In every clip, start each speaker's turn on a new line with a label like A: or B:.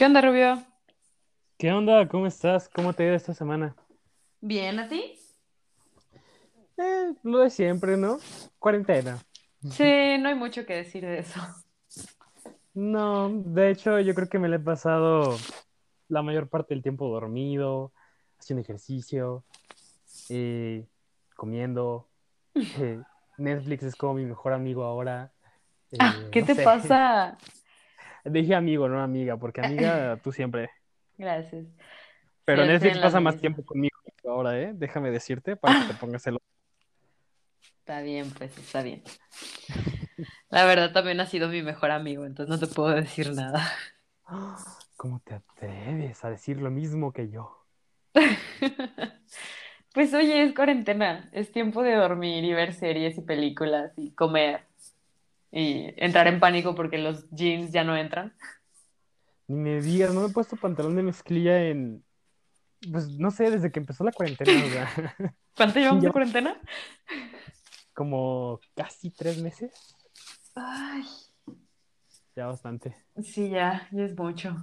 A: ¿Qué onda, Rubio?
B: ¿Qué onda? ¿Cómo estás? ¿Cómo te ha ido esta semana?
A: ¿Bien a ti?
B: Eh, lo de siempre, ¿no? Cuarentena.
A: Sí, no hay mucho que decir de eso.
B: No, de hecho, yo creo que me la he pasado la mayor parte del tiempo dormido, haciendo ejercicio, eh, comiendo. eh, Netflix es como mi mejor amigo ahora.
A: Ah,
B: eh,
A: ¿qué
B: no
A: te
B: sé.
A: pasa?
B: Dije amigo, no amiga, porque amiga tú siempre.
A: Gracias.
B: Pero
A: estoy
B: Netflix pasa más tiempo conmigo que tú ahora, ¿eh? Déjame decirte para que te pongas el...
A: Está bien, pues está bien. La verdad también ha sido mi mejor amigo, entonces no te puedo decir nada.
B: ¿Cómo te atreves a decir lo mismo que yo?
A: Pues oye, es cuarentena, es tiempo de dormir y ver series y películas y comer y entrar en pánico porque los jeans ya no entran.
B: Ni me digas, no me he puesto pantalón de mezclilla en, pues no sé, desde que empezó la cuarentena, o sea,
A: ¿Cuánto llevamos de cuarentena?
B: como casi tres meses,
A: Ay,
B: ya bastante.
A: sí, ya, ya es mucho.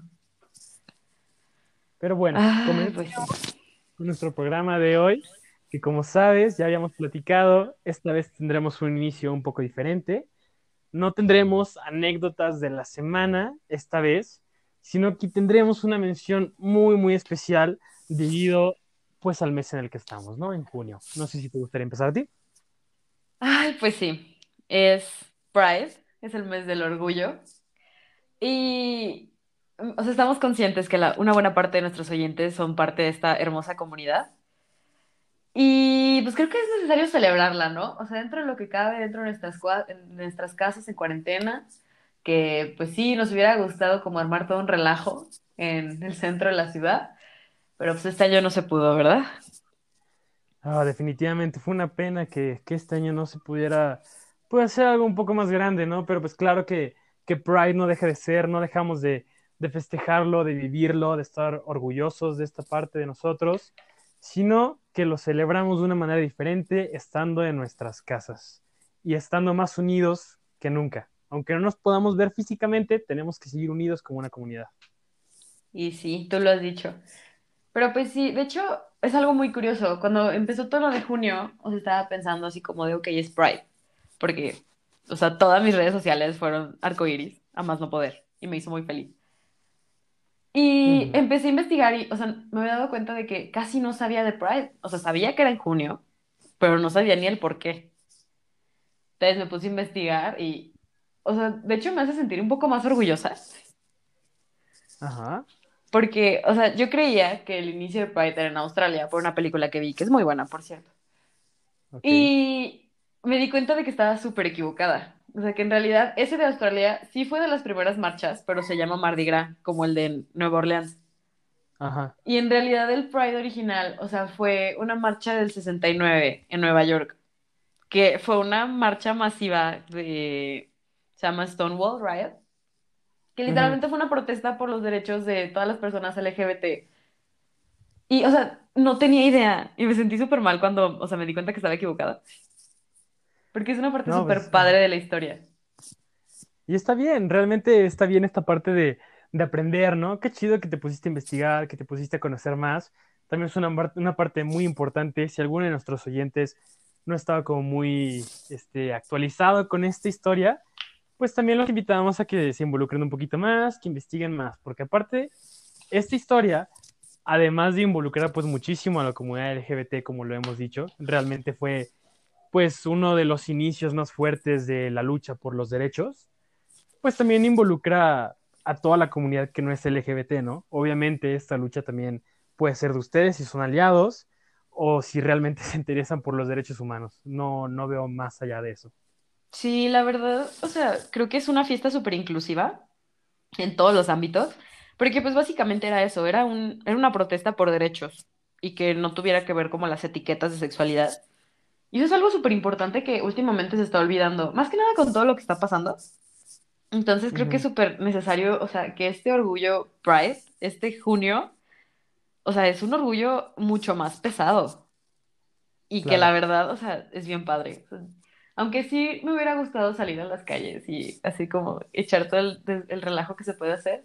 B: Pero bueno,
A: Ay,
B: comenzamos
A: pues sí.
B: con nuestro programa de hoy, que como sabes, ya habíamos platicado, esta vez tendremos un inicio un poco diferente. No tendremos anécdotas de la semana esta vez, sino que tendremos una mención muy, muy especial debido pues al mes en el que estamos, ¿no? En junio. No sé si te gustaría empezar a ti.
A: Ay, pues sí, es Pride, es el mes del orgullo. Y, o sea, estamos conscientes que una buena parte de nuestros oyentes son parte de esta hermosa comunidad. Y pues creo que es necesario celebrarla, ¿no? O sea, dentro de lo que cabe, dentro de nuestras, nuestras casas en cuarentena, que pues sí, nos hubiera gustado como armar todo un relajo en el centro de la ciudad, pero pues este año no se pudo, ¿verdad?
B: Ah, definitivamente fue una pena que, que este año no se pudiera pues, hacer algo un poco más grande, ¿no? Pero pues claro que, que Pride no deja de ser, no dejamos de, de festejarlo, de vivirlo, de estar orgullosos de esta parte de nosotros, sino que lo celebramos de una manera diferente estando en nuestras casas y estando más unidos que nunca. Aunque no nos podamos ver físicamente, tenemos que seguir unidos como una comunidad.
A: Y sí, tú lo has dicho. Pero pues sí, de hecho es algo muy curioso. Cuando empezó todo lo de junio, os estaba pensando así como de, ok, es Pride. Porque, o sea, todas mis redes sociales fueron arcoíris, a más no poder. Y me hizo muy feliz. Y empecé a investigar y, o sea, me había dado cuenta de que casi no sabía de Pride. O sea, sabía que era en junio, pero no sabía ni el por qué. Entonces me puse a investigar y, o sea, de hecho me hace sentir un poco más orgullosa.
B: Ajá,
A: Porque, o sea, yo creía que el inicio de Pride era en Australia por una película que vi, que es muy buena, por cierto. Y me di cuenta de que estaba súper equivocada. O sea, que en realidad ese de Australia sí fue de las primeras marchas, pero se llama Mardi Gras, como el de Nueva Orleans.
B: Ajá.
A: Y en realidad el Pride original, o sea, fue una marcha del 69 en Nueva York, que fue una marcha masiva de, se llama Stonewall Riot, que literalmente fue una protesta por los derechos de todas las personas LGBT. Y, o sea, no tenía idea y me sentí súper mal cuando, o sea, me di cuenta que estaba equivocada, porque es una parte
B: No,
A: súper
B: pues
A: padre de la historia.
B: Y está bien, realmente está bien esta parte de, de aprender, ¿no? Qué chido que te pusiste a investigar, que te pusiste a conocer más. También es una, una parte muy importante. Si alguno de nuestros oyentes no estaba como muy este, actualizado con esta historia, pues también los invitamos a que se involucren un poquito más, que investiguen más, porque aparte, esta historia, además de involucrar pues muchísimo a la comunidad LGBT, como lo hemos dicho, realmente fue pues uno de los inicios más fuertes de la lucha por los derechos pues también involucra a toda la comunidad que no es LGBT, ¿no? Obviamente esta lucha también puede ser de ustedes si son aliados o si realmente se interesan por los derechos humanos. No, no veo más allá de eso.
A: Sí, la verdad, o sea, creo que es una fiesta súper inclusiva en todos los ámbitos, porque pues básicamente era eso, era un, era una protesta por derechos y que no tuviera que ver como las etiquetas de sexualidad. Y eso es algo súper importante que últimamente se está olvidando, más que nada con todo lo que está pasando. Entonces creo que es súper necesario, o sea, que este orgullo Pride, este junio, o sea, es un orgullo mucho más pesado y que la verdad, o sea, es bien padre. O sea, aunque sí me hubiera gustado salir a las calles y así como echar todo el, el relajo que se puede hacer,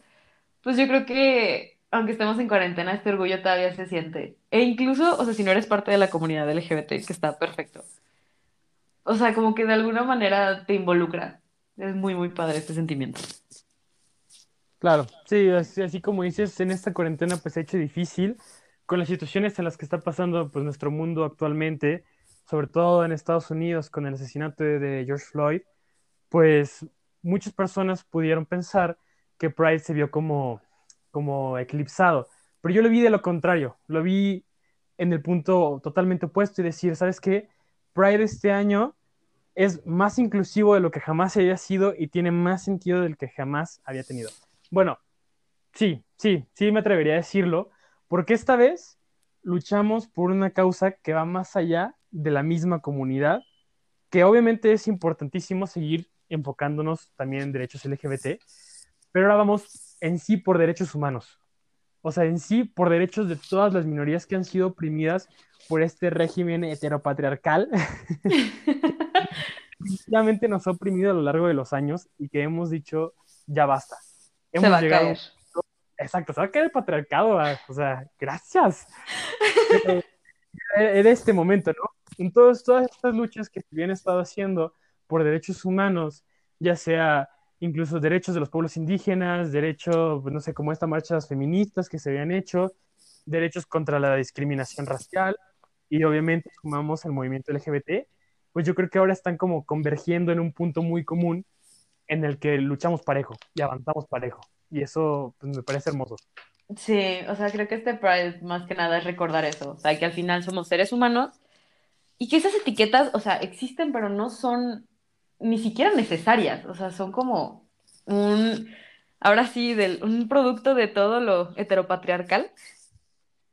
A: pues yo creo que aunque estemos en cuarentena, este orgullo todavía se siente. E incluso, o sea, si no eres parte de la comunidad LGBT, que está perfecto. O sea, como que de alguna manera te involucra. Es muy, muy padre este sentimiento.
B: Claro, sí, así, así como dices, en esta cuarentena pues se ha hecho difícil con las situaciones en las que está pasando pues nuestro mundo actualmente, sobre todo en Estados Unidos con el asesinato de, de George Floyd, pues muchas personas pudieron pensar que Pride se vio como, como eclipsado, pero yo lo vi de lo contrario, lo vi en el punto totalmente opuesto y decir, ¿sabes qué? Pride este año es más inclusivo de lo que jamás había sido y tiene más sentido del que jamás había tenido. Bueno, sí, sí, sí me atrevería a decirlo, porque esta vez luchamos por una causa que va más allá de la misma comunidad, que obviamente es importantísimo seguir enfocándonos también en derechos LGBT, pero ahora vamos en sí por derechos humanos, o sea, en sí por derechos de todas las minorías que han sido oprimidas por este régimen heteropatriarcal definitivamente nos ha oprimido a lo largo de los años y que hemos dicho, ya basta. Hemos
A: Se va a
B: llegado
A: caer.
B: Exacto, se va a caer el patriarcado, ah, o sea, gracias. Pero, eh, en este momento, ¿no? En todas, todas estas luchas que se habían estado haciendo por derechos humanos, ya sea incluso derechos de los pueblos indígenas, derechos, pues, no sé, como estas marchas feministas que se habían hecho, derechos contra la discriminación racial, y obviamente sumamos el movimiento LGBT, pues yo creo que ahora están como convergiendo en un punto muy común en el que luchamos parejo y avanzamos parejo. Y eso pues, me parece hermoso.
A: Sí, o sea, creo que este Pride más que nada es recordar eso, o sea, que al final somos seres humanos y que esas etiquetas, o sea, existen, pero no son ni siquiera necesarias, o sea, son como un, ahora sí, del, un producto de todo lo heteropatriarcal,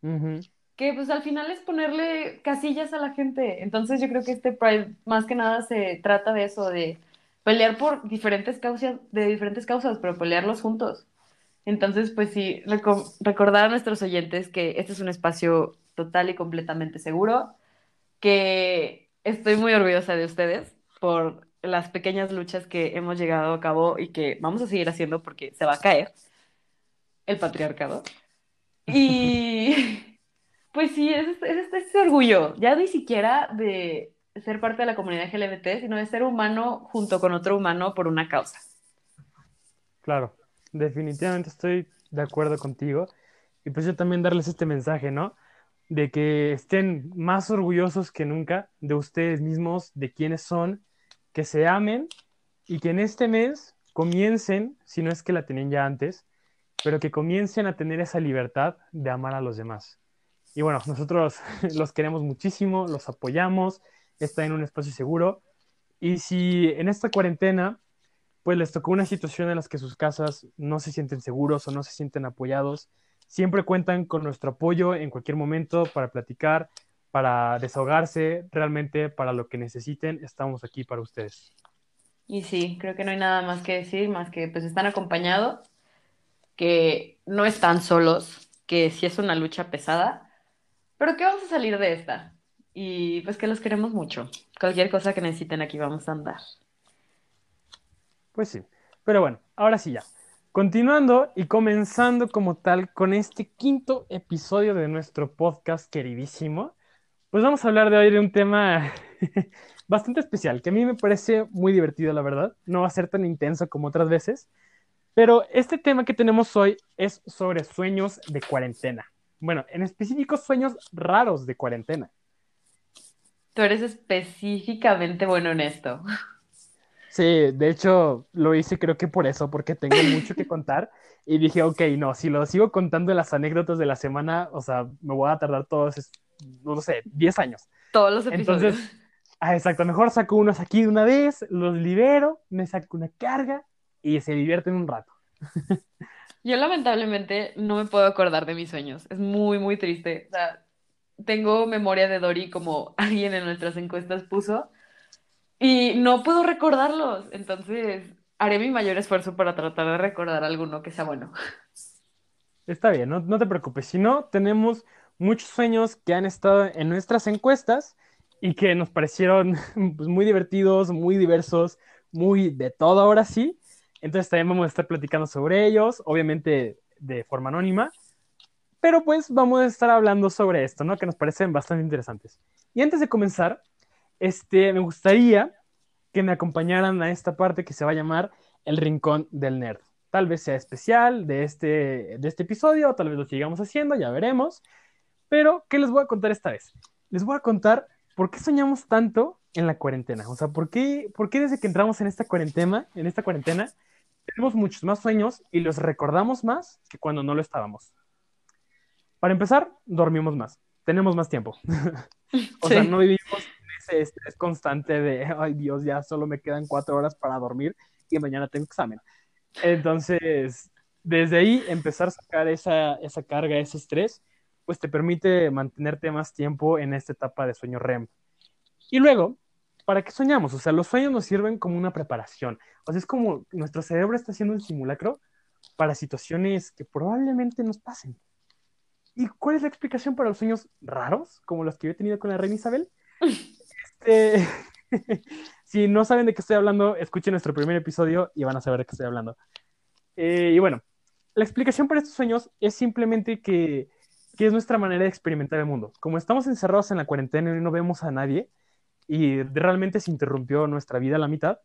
B: Ujú.
A: que pues al final es ponerle casillas a la gente. Entonces yo creo que este Pride más que nada se trata de eso, de pelear por diferentes causas, de diferentes causas, pero pelearlos juntos. Entonces, pues sí, reco- recordar a nuestros oyentes que este es un espacio total y completamente seguro, que estoy muy orgullosa de ustedes por las pequeñas luchas que hemos llegado a cabo y que vamos a seguir haciendo porque se va a caer el patriarcado. Y pues sí, es, es, es este orgullo, ya ni siquiera de ser parte de la comunidad LGBT, sino de ser humano junto con otro humano por una causa.
B: Claro, definitivamente estoy de acuerdo contigo. Y pues yo también darles este mensaje, ¿no? De que estén más orgullosos que nunca de ustedes mismos, de quiénes son, que se amen y que en este mes comiencen, si no es que la tenían ya antes, pero que comiencen a tener esa libertad de amar a los demás. Y bueno, nosotros los queremos muchísimo, los apoyamos, están en un espacio seguro. Y si en esta cuarentena pues les tocó una situación en la que sus casas no se sienten seguros o no se sienten apoyados, siempre cuentan con nuestro apoyo en cualquier momento para platicar, para desahogarse, realmente para lo que necesiten, estamos aquí para ustedes.
A: Y sí, creo que no hay nada más que decir, más que pues están acompañados, que no están solos, que sí es una lucha pesada, pero que vamos a salir de esta. Y pues que los queremos mucho. Cualquier cosa que necesiten aquí vamos a andar.
B: Pues sí, pero bueno, ahora sí ya. Continuando y comenzando como tal con este quinto episodio de nuestro podcast queridísimo, pues vamos a hablar de hoy de un tema bastante especial, que a mí me parece muy divertido, la verdad. No va a ser tan intenso como otras veces, pero este tema que tenemos hoy es sobre sueños de cuarentena. Bueno, en específico sueños raros de cuarentena.
A: Tú eres específicamente bueno en esto.
B: Sí, de hecho lo hice creo que por eso, porque tengo mucho que contar y dije, ok, no, si lo sigo contando en las anécdotas de la semana, o sea, me voy a tardar todos, no sé, 10 años.
A: Todos los episodios.
B: Entonces, ah, exacto, mejor saco unos aquí de una vez, los libero, me saco una carga y se divierten un rato.
A: Yo lamentablemente no me puedo acordar de mis sueños. Es muy, muy triste. O sea, tengo memoria de Dory como alguien en nuestras encuestas puso y no puedo recordarlos. Entonces, haré mi mayor esfuerzo para tratar de recordar alguno que sea bueno.
B: Está bien, no, no te preocupes, si no, tenemos muchos sueños que han estado en nuestras encuestas y que nos parecieron pues, muy divertidos, muy diversos, muy de todo ahora sí. Entonces también vamos a estar platicando sobre ellos. Obviamente de forma anónima, pero pues vamos a estar hablando sobre esto, ¿no? Que nos parecen bastante interesantes. Y antes de comenzar, este, me gustaría que me acompañaran a esta parte que se va a llamar el Rincón del Nerd. Tal vez sea especial de este, de este episodio, tal vez lo sigamos haciendo, ya veremos. Pero, ¿qué les voy a contar esta vez? Les voy a contar por qué soñamos tanto en la cuarentena. O sea, ¿por qué, por qué desde que entramos en esta cuarentena, en esta cuarentena, tenemos muchos más sueños y los recordamos más que cuando no lo estábamos? Para empezar, dormimos más, tenemos más tiempo. o sea, no vivimos ese estrés constante de, ay Dios, ya solo me quedan cuatro horas para dormir y mañana tengo examen. Entonces, desde ahí empezar a sacar esa, esa carga, ese estrés, pues te permite mantenerte más tiempo en esta etapa de sueño REM. Y luego, ¿para qué soñamos? O sea, los sueños nos sirven como una preparación. O sea, es como nuestro cerebro está haciendo un simulacro para situaciones que probablemente nos pasen. ¿Y cuál es la explicación para los sueños raros, como los que yo he tenido con la reina Isabel? Este, si no saben de qué estoy hablando, escuchen nuestro primer episodio y van a saber de qué estoy hablando. Eh, y bueno, la explicación para estos sueños es simplemente que, que, es nuestra manera de experimentar el mundo. Como estamos encerrados en la cuarentena y no vemos a nadie, y realmente se interrumpió nuestra vida a la mitad,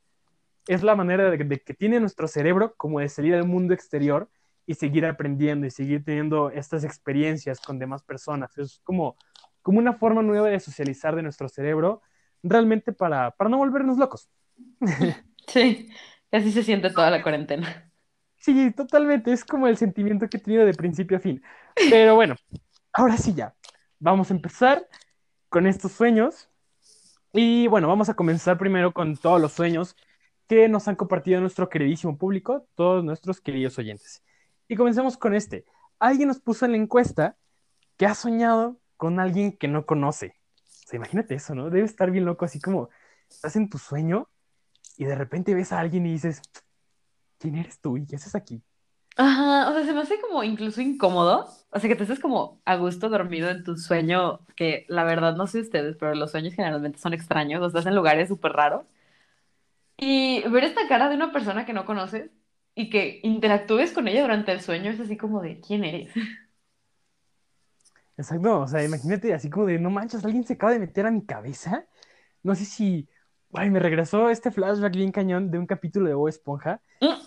B: es la manera de, de que tiene nuestro cerebro como de salir al mundo exterior y seguir aprendiendo y seguir teniendo estas experiencias con demás personas. Es como, como una forma nueva de socializar de nuestro cerebro, realmente para, para no volvernos locos.
A: Sí, así se siente toda la cuarentena.
B: Sí, totalmente, es como el sentimiento que he tenido de principio a fin. Pero bueno, ahora sí ya, vamos a empezar con estos sueños. Y bueno, vamos a comenzar primero con todos los sueños que nos han compartido nuestro queridísimo público, todos nuestros queridos oyentes. Y comencemos con este. Alguien nos puso en la encuesta que ha soñado con alguien que no conoce. O sea, imagínate eso, ¿no? Debe estar bien loco, así como estás en tu sueño y de repente ves a alguien y dices, ¿quién eres tú y qué haces aquí?
A: Ajá, o sea, se me hace como incluso incómodo. O sea, que te estés como a gusto dormido en tu sueño, que la verdad no sé ustedes, pero los sueños generalmente son extraños, o estás en lugares súper raros. Y ver esta cara de una persona que no conoces y que interactúes con ella durante el sueño es así como de ¿quién eres?
B: Exacto, o sea, imagínate así como de no manches, alguien se acaba de meter a mi cabeza. No sé si, ay, me regresó este flashback bien cañón de un capítulo de Bob Esponja.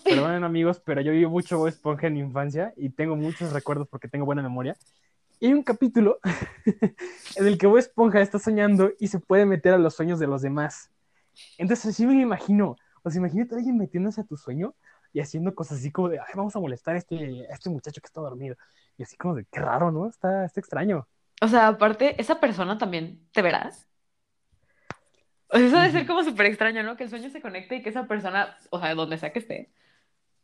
B: Perdonen amigos, pero yo vi mucho Bob Esponja en mi infancia y tengo muchos recuerdos porque tengo buena memoria. Y hay un capítulo en el que Bob Esponja está soñando y se puede meter a los sueños de los demás. Entonces así me imagino, o sea, imagínate a alguien metiéndose a tu sueño y haciendo cosas así como de, ay, vamos a molestar a este, a este muchacho que está dormido. Y así como de, qué raro, ¿no? Está, está extraño.
A: O sea, aparte, esa persona también te verás. Eso debe ser como súper extraño, ¿no? Que el sueño se conecte y que esa persona, o sea, donde sea que esté,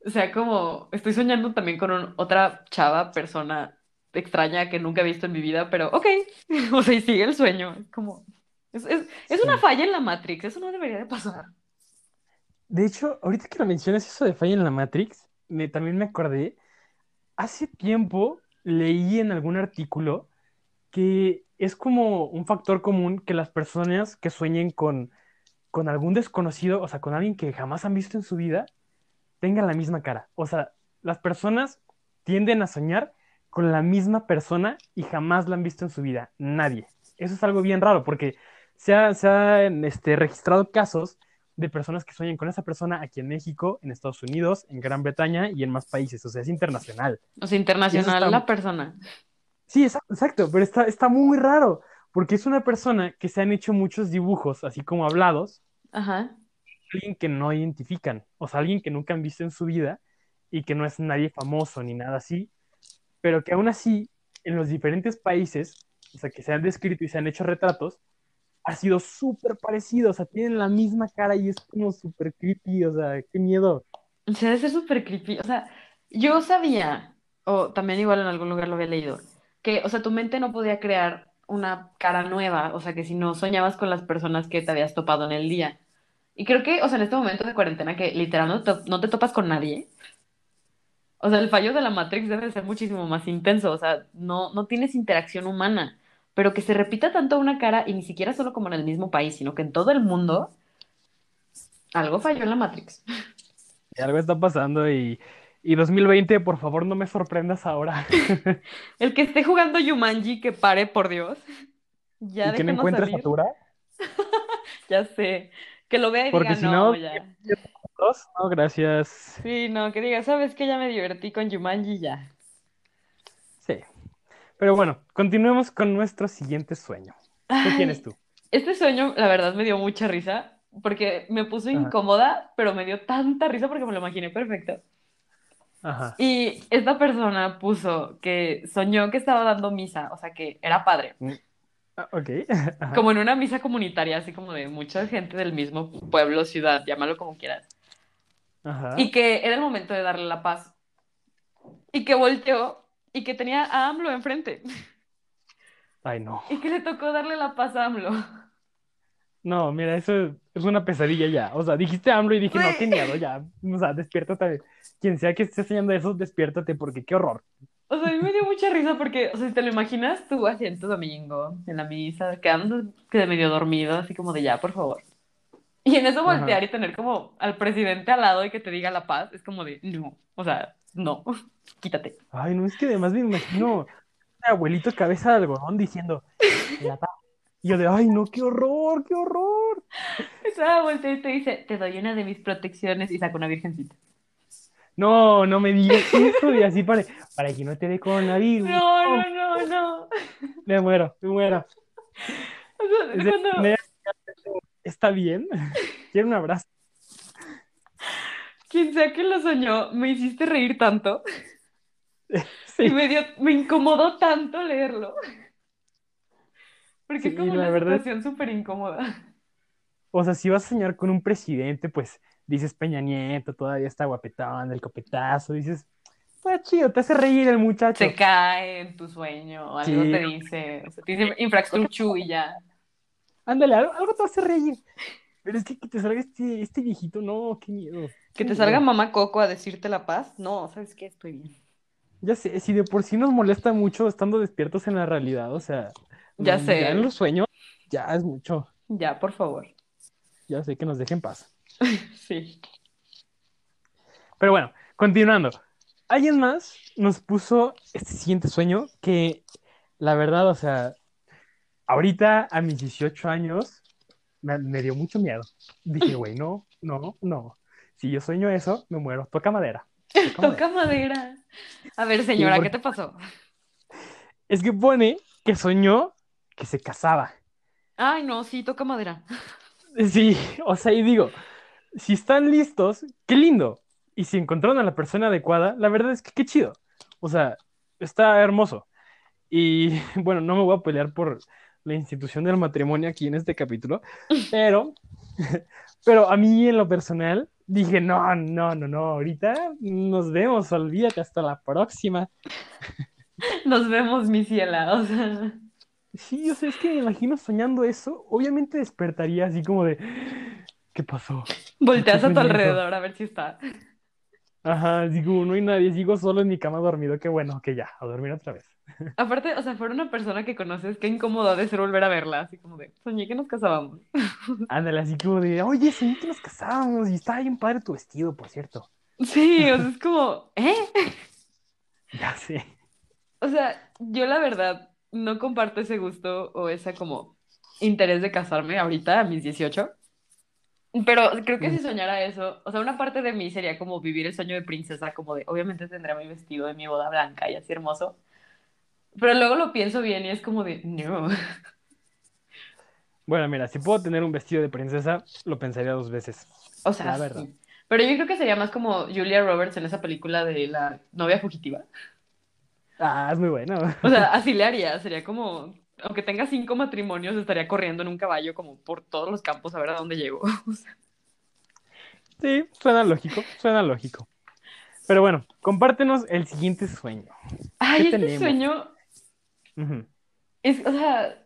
A: sea, como estoy soñando también con un, otra chava, persona extraña que nunca he visto en mi vida, pero ok, o sea, y sigue el sueño. Como, es, es, es
B: Sí.
A: una falla en la Matrix, eso no debería de pasar.
B: De hecho, ahorita que lo mencionas eso de falla en la Matrix, me, también me acordé, hace tiempo leí en algún artículo que es como un factor común que las personas que sueñen con, con algún desconocido, o sea, con alguien que jamás han visto en su vida, tengan la misma cara. O sea, las personas tienden a soñar con la misma persona y jamás la han visto en su vida. Nadie. Eso es algo bien raro porque se ha, se han este, registrado casos de personas que sueñan con esa persona aquí en México, en Estados Unidos, en Gran Bretaña y en más países. O sea, es internacional.
A: O sea, internacional
B: está-
A: la persona.
B: Sí, exa- exacto, pero está, está muy raro porque es una persona que se han hecho muchos dibujos, así como hablados,
A: Ajá.
B: alguien que no identifican, o sea, alguien que nunca han visto en su vida y que no es nadie famoso ni nada así, pero que aún así, en los diferentes países, o sea, que se han descrito y se han hecho retratos, ha sido súper parecido, o sea, tienen la misma cara y es como súper creepy, o sea, qué miedo.
A: O sea, debe ser súper creepy. O sea, yo sabía, o también igual en algún lugar lo había leído, que, o sea, tu mente no podía crear una cara nueva, o sea, que si no soñabas con las personas que te habías topado en el día. Y creo que, o sea, en este momento de cuarentena que literal no te, no te topas con nadie, o sea, el fallo de la Matrix debe de ser muchísimo más intenso, o sea, no, no tienes interacción humana, pero que se repita tanto una cara y ni siquiera solo como en el mismo país, sino que en todo el mundo, algo falló en la Matrix.
B: Y algo está pasando y, Y 2020, por favor, no me sorprendas ahora.
A: El que esté jugando Yumanji, que pare, por Dios. Ya
B: y que no
A: salir.
B: Satura.
A: Ya sé. Que lo vea y
B: Porque
A: diga,
B: si
A: no,
B: no-
A: ya.
B: Dos, No, gracias.
A: Sí, no, que diga, ¿sabes qué? Ya me divertí con Yumanji, ya.
B: Sí. Pero bueno, continuemos con nuestro siguiente sueño. ¿Qué tienes tú?
A: Este sueño, la verdad, me dio mucha risa. Porque me puso
B: Ajá.
A: incómoda, pero me dio tanta risa porque me lo imaginé perfecto.
B: Ajá.
A: Y esta persona puso que soñó que estaba dando misa, o sea, que era padre.
B: Ah, ok. Ajá.
A: Como en una misa comunitaria, así como de mucha gente del mismo pueblo, ciudad, llámalo como quieras.
B: Ajá.
A: Y que era el momento de darle la paz. Y que volteó y que tenía a AMLO enfrente.
B: Ay, no.
A: Y que le tocó darle la paz a AMLO.
B: No, mira, eso es una pesadilla ya. O sea, dijiste AMLO y dije, no, qué miedo, ya. O sea, despiértate. Quien sea que esté enseñando eso, despiértate porque qué horror.
A: O sea, a mí me dio mucha risa porque, o sea, si te lo imaginas tú así en tu domingo, en la misa, quedando que medio dormido, así como de ya, por favor. Y en eso
B: Ajá.
A: voltear y tener como al presidente al lado y que te diga la paz, es como de no, o sea, no, quítate.
B: Ay, no, es que además me imagino abuelito cabeza de algodón diciendo, "La paz". Y yo de, ay, no, qué horror, qué horror.
A: Sea, voltea y te dice, te doy una de mis protecciones y saca una virgencita.
B: No, no me digas eso y así para, para que no te dé coronavirus.
A: No, no, no, no.
B: Me muero, me muero.
A: O sea,
B: Es de-
A: cuando,
B: me- ¿Está bien? Quiero un abrazo.
A: quien sea que lo soñó, me hiciste reír tanto y me dio, me incomodó tanto leerlo. Porque
B: Sí,
A: es como una
B: verdad
A: situación súper incómoda.
B: o sea, si vas a soñar con un presidente, pues dices Peña Nieto, todavía está guapetón, el copetazo, dices, pues chido, te hace reír el muchacho.
A: Se cae en tu sueño, algo
B: Sí.
A: te dice, o sea, te dice infraestructura y ya.
B: Ándale, algo, algo te hace reír. Pero es que, que te salga este, este viejito, no, qué miedo.
A: Que
B: qué
A: te salga mamá Coco a decirte la paz. No, ¿sabes qué? Estoy bien.
B: Ya sé, si de por sí nos molesta mucho estando despiertos en la realidad, o sea,
A: Ya sé.
B: Ya en los sueños, ya es mucho.
A: Ya, por favor.
B: Ya sé que nos dejen paz.
A: Sí.
B: Pero bueno, continuando. Alguien más nos puso este siguiente sueño que, la verdad, o sea, ahorita a mis 18 años me, me dio mucho miedo. Dije, güey, no, no, no. Si yo sueño eso, me muero. Toca madera. Toca madera.
A: Toca madera. A ver, señora,
B: porque-
A: ¿qué te pasó?
B: Es que pone que soñó que se casaba.
A: Ay, no, sí, toca madera.
B: Sí, o sea, y digo, si están listos, qué lindo. Y si encontraron a la persona adecuada, la verdad es que qué chido. O sea, está hermoso. Y bueno, no me voy a pelear por la institución del matrimonio aquí en este capítulo, pero, pero a mí en lo personal dije, no, no, no, no, ahorita nos vemos, olvídate, hasta la próxima.
A: Nos vemos, mi ciela. O sea,
B: Sí, o sea, es que me imagino soñando eso, obviamente despertaría así como de, ¿qué pasó?
A: volteas a tu
B: eso.
A: alrededor a ver si está.
B: Ajá, digo, no hay nadie, sigo solo en mi cama dormido, qué bueno, que ya, a dormir otra vez.
A: Aparte, o sea, fuera una persona que conoces, qué incómodo de ser volver a verla. Así como de, soñé que nos casábamos.
B: Ándale, así como de, oye, soñé que nos casábamos y estaba bien padre tu vestido, por cierto.
A: Sí, o sea, es como, ¿eh?
B: Ya sé.
A: O sea, yo la verdad no comparto ese gusto o ese como interés de casarme ahorita a mis 18. Pero creo que si soñara eso, o sea, una parte de mí sería como vivir el sueño de princesa, como de, obviamente tendré mi vestido de mi boda blanca y así hermoso. Pero luego lo pienso bien y es como de, no.
B: Bueno, mira, si puedo tener un vestido de princesa, lo pensaría dos veces.
A: O sea,
B: La verdad.
A: sí. Pero yo creo que sería más como Julia Roberts en esa película de la novia fugitiva.
B: Ah, es muy bueno.
A: O sea, así le haría, sería como, aunque tenga cinco matrimonios, estaría corriendo en un caballo como por todos los campos a ver a dónde llego. O sea,
B: Sí, suena lógico, suena lógico. Pero bueno, compártenos el siguiente sueño.
A: Ay,
B: ¿Qué
A: este
B: tenemos?
A: sueño es, o sea,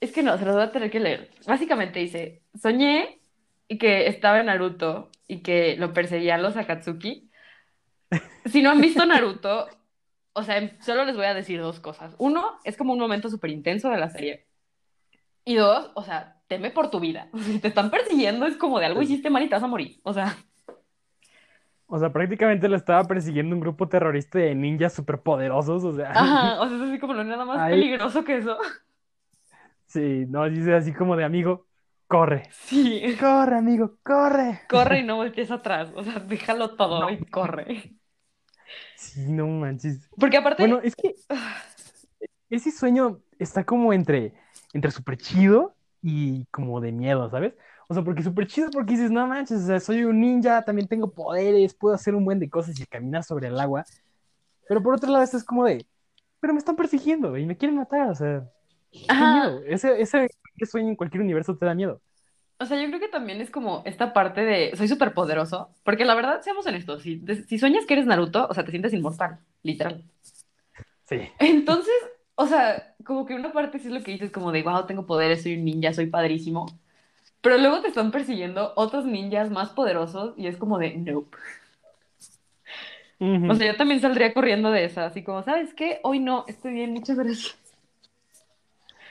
A: es que no, se los voy a tener que leer. Básicamente dice, soñé y que estaba en Naruto y que lo perseguían los Akatsuki. Si no han visto Naruto, o sea, solo les voy a decir dos cosas. Uno, es como un momento súper intenso de la serie. Y dos, o sea, teme por tu vida. Si te están persiguiendo, es como de algo hiciste mal y te vas a morir. O sea,
B: O sea, prácticamente lo estaba persiguiendo un grupo terrorista de ninjas superpoderosos, o sea.
A: Ajá, o sea, es así como lo nada más peligroso que eso.
B: Sí, no, dice así como de amigo, corre.
A: Sí,
B: Corre, amigo, corre.
A: corre y no voltees atrás, o sea, déjalo todo
B: No.
A: y corre.
B: Sí, no manches.
A: Porque aparte,
B: Bueno, es que ese sueño está como entre, entre súper chido y como de miedo, ¿sabes? O sea, porque súper chido porque dices, no manches, o sea, soy un ninja, también tengo poderes, puedo hacer un buen de cosas y caminar sobre el agua. Pero por otro lado, es como de, pero me están persiguiendo y me quieren matar, o sea,
A: Ajá.
B: miedo. Ese, ese sueño en cualquier universo te da miedo.
A: O sea, yo creo que también es como esta parte de soy súper poderoso, porque la verdad, seamos honestos, si, si sueñas que eres Naruto, o sea, te sientes inmortal, literal.
B: Sí.
A: Entonces, o sea, como que una parte sí es lo que dices, como de, wow, tengo poderes, soy un ninja, soy padrísimo. Pero luego te están persiguiendo otros ninjas más poderosos y es como de, nope. O sea, yo también saldría corriendo de esa, así como, ¿sabes qué? Hoy no, estoy bien, muchas gracias.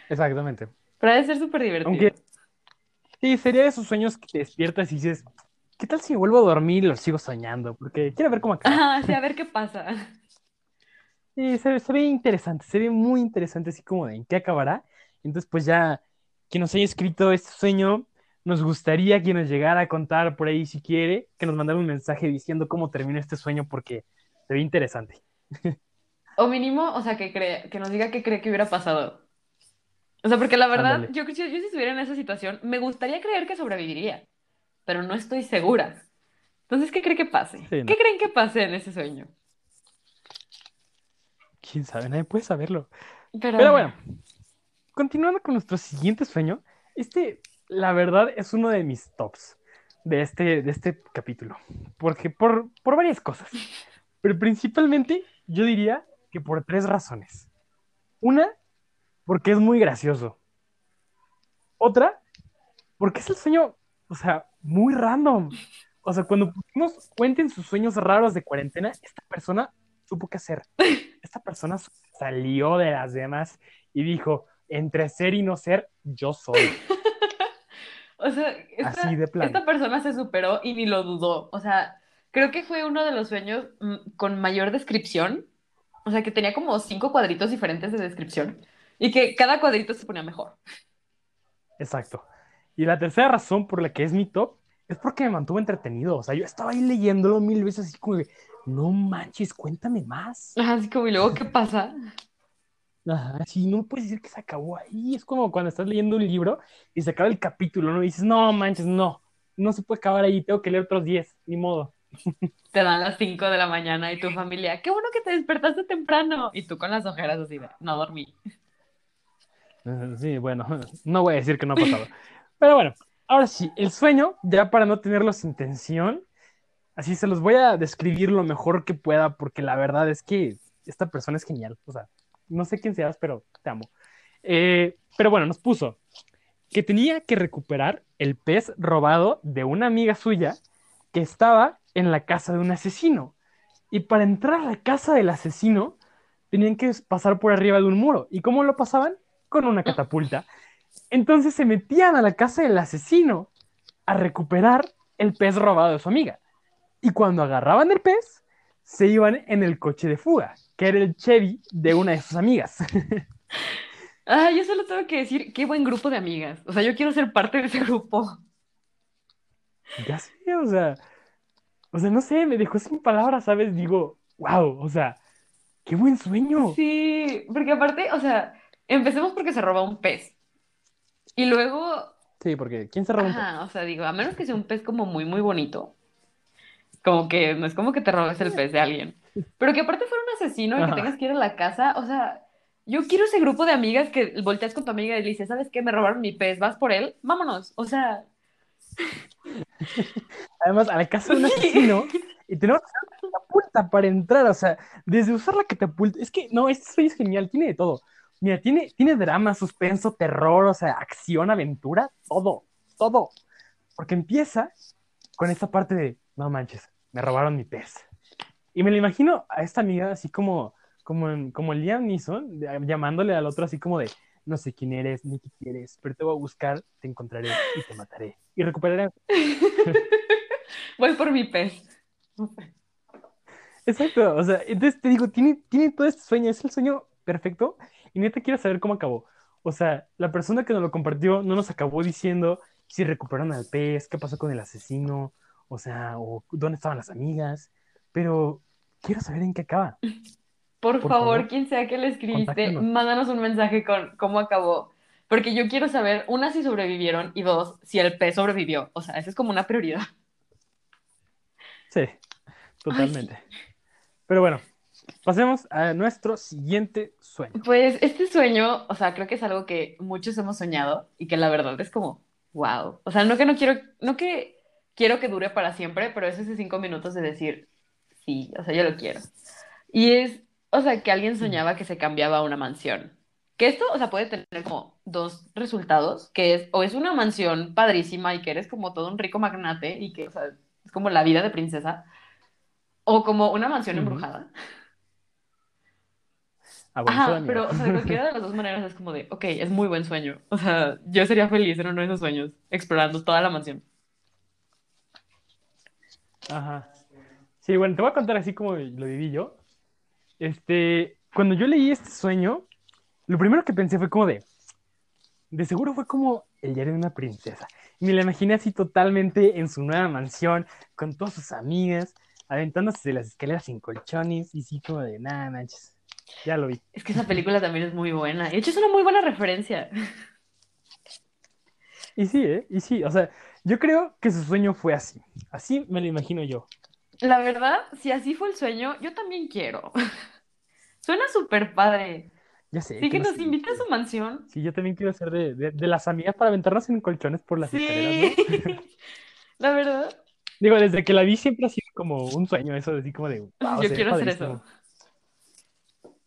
B: Exactamente.
A: Pero ha de ser súper divertido.
B: Aunque sí, sería de esos sueños que te despiertas y dices, ¿qué tal si me vuelvo a dormir y lo sigo soñando? Porque quiero ver cómo acaba.
A: Ajá, sí, a ver qué pasa.
B: Sí, se, se ve interesante, se ve muy interesante así como de en qué acabará. Entonces, pues ya, quien nos haya escrito este sueño, nos gustaría que nos llegara a contar por ahí si quiere, que nos mandara un mensaje diciendo cómo terminó este sueño porque se ve interesante.
A: O mínimo, o sea, que, cree, que nos diga qué cree que hubiera pasado. O sea, porque la verdad,
B: Ándale.
A: yo, yo, yo si estuviera en esa situación, me gustaría creer que sobreviviría, pero no estoy segura. Entonces, ¿qué cree que pase?
B: Sí, no.
A: ¿Qué creen que pase en ese sueño?
B: Quién sabe, nadie puede saberlo.
A: Pero,
B: Pero bueno, continuando con nuestro siguiente sueño, este, la verdad, es uno de mis tops de este, de este capítulo. Porque por, por varias cosas. Pero principalmente, yo diría que por tres razones. Una, porque es muy gracioso. Otra, porque es el sueño, o sea, muy random. O sea, cuando pusimos cuenten sus sueños raros de cuarentena, esta persona supo qué hacer. Esta persona salió de las demás y dijo, entre ser y no ser, yo soy.
A: o sea, esta,
B: Así de
A: esta persona se superó y ni lo dudó. O sea, creo que fue uno de los sueños mm, con mayor descripción. O sea, que tenía como cinco cuadritos diferentes de descripción y que cada cuadrito se ponía mejor.
B: Exacto. Y la tercera razón por la que es mi top es porque me mantuvo entretenido. O sea, yo estaba ahí leyéndolo mil veces así como no manches, cuéntame más.
A: Así como, ¿y luego qué pasa?
B: Ajá, sí, no puedes decir que se acabó ahí. Es como cuando estás leyendo un libro y se acaba el capítulo, ¿no? Y dices, no manches, no, no se puede acabar ahí, tengo que leer otros 10, ni modo.
A: Te dan las 5 de la mañana y tu familia, qué bueno que te despertaste temprano. Y tú con las ojeras así de, no dormí.
B: Sí, bueno, no voy a decir que no ha pasado. Pero bueno, ahora sí, el sueño, ya para no tenerlo sin tensión, así se los voy a describir lo mejor que pueda, porque la verdad es que esta persona es genial. O sea, no sé quién seas, pero te amo. Eh, pero bueno, nos puso que tenía que recuperar el pez robado de una amiga suya que estaba en la casa de un asesino. Y para entrar a la casa del asesino, tenían que pasar por arriba de un muro. ¿Y cómo lo pasaban? Con una catapulta. Entonces se metían a la casa del asesino a recuperar el pez robado de su amiga. Y cuando agarraban el pez, se iban en el coche de fuga, que era el Chevy de una de sus amigas.
A: Ah, yo solo tengo que decir, qué buen grupo de amigas. O sea, yo quiero ser parte de ese grupo.
B: ya sé, o sea, o sea, no sé, me dejó sin palabras, ¿sabes? Digo, wow, o sea, qué buen sueño.
A: Sí, porque aparte, o sea, empecemos porque se roba un pez. Y luego,
B: Sí, porque ¿quién se roba un pez?
A: o sea, digo, a menos que sea un pez como muy, muy bonito. Como que no es como que te robes el pez de alguien. Pero que aparte fuera un asesino y que
B: Ajá.
A: tengas que ir a la casa, o sea, yo quiero ese grupo de amigas que volteas con tu amiga y le dices, ¿sabes qué? Me robaron mi pez, ¿vas por él? Vámonos. O sea,
B: Además, a la casa de un asesino y tenemos que usar la catapulta para entrar, o sea, desde usar la catapulta, es que no, este sueño es genial, tiene de todo. Mira, tiene, tiene drama, suspenso, terror, o sea, acción, aventura, todo, todo. Porque empieza con esta parte de, no manches, me robaron mi pez. Y me lo imagino a esta amiga así como, como, en- como Liam Neeson, de- llamándole al otro así como de, no sé quién eres, ni qué quieres, pero te voy a buscar, te encontraré y te mataré. Y recuperaré
A: voy por mi pez.
B: Exacto, o sea, entonces te digo, tiene, tiene todo este sueño, es el sueño perfecto y neta quiero saber cómo acabó. O sea, la persona que nos lo compartió no nos acabó diciendo si recuperaron al pez, qué pasó con el asesino, o sea, o dónde estaban las amigas, pero quiero saber en qué acaba.
A: Por
B: Por
A: favor,
B: favor,
A: quien sea que le escribiste, mándanos un mensaje con cómo acabó. Porque yo quiero saber, una, si sobrevivieron y dos, si el pez sobrevivió. O sea, esa es como una prioridad.
B: Sí,
A: Ay, sí.
B: totalmente. Pero bueno, pasemos a nuestro siguiente sueño.
A: Pues este sueño, o sea, creo que es algo que muchos hemos soñado y que la verdad es como, wow. O sea, no que no quiero, no que quiero que dure para siempre, pero es ese cinco minutos de decir, sí, o sea, yo lo quiero. Y es, o sea, que alguien soñaba que se cambiaba a una mansión. Que esto, o sea, puede tener como dos resultados, que es, o es una mansión padrísima y que eres como todo un rico magnate y que, o sea, es como la vida de princesa, o como una mansión embrujada.
B: Eso da
A: Ajá,
B: miedo.
A: pero, o sea, de cualquiera de las dos maneras es como de, ok, es muy buen sueño. O sea, yo sería feliz en uno de esos sueños, explorando toda la mansión.
B: Ajá. Sí, bueno, te voy a contar así como lo viví yo. Este, cuando yo leí este sueño, lo primero que pensé fue como de, de seguro fue como el diario de una princesa. Y me la imaginé así totalmente en su nueva mansión, con todas sus amigas, aventándose de las escaleras sin colchones, y sí como de, nada, manches, ya lo vi.
A: Es que esa película también es muy buena. De hecho, es una muy buena referencia.
B: Y sí, ¿eh? Y sí, o sea, yo creo que su sueño fue así. Así me lo imagino yo.
A: La verdad, si así fue el sueño, yo también quiero. Suena súper padre.
B: Ya sé
A: Sí,
B: que
A: nos invite a su mansión.
B: Sí, yo también quiero ser de, de, de las amigas para aventarnos en colchones por las escaleras,
A: Sí,
B: ¿no?
A: la verdad,
B: Digo, desde que la vi siempre ha sido como un sueño eso, así como de, wow,
A: yo quiero hacer eso.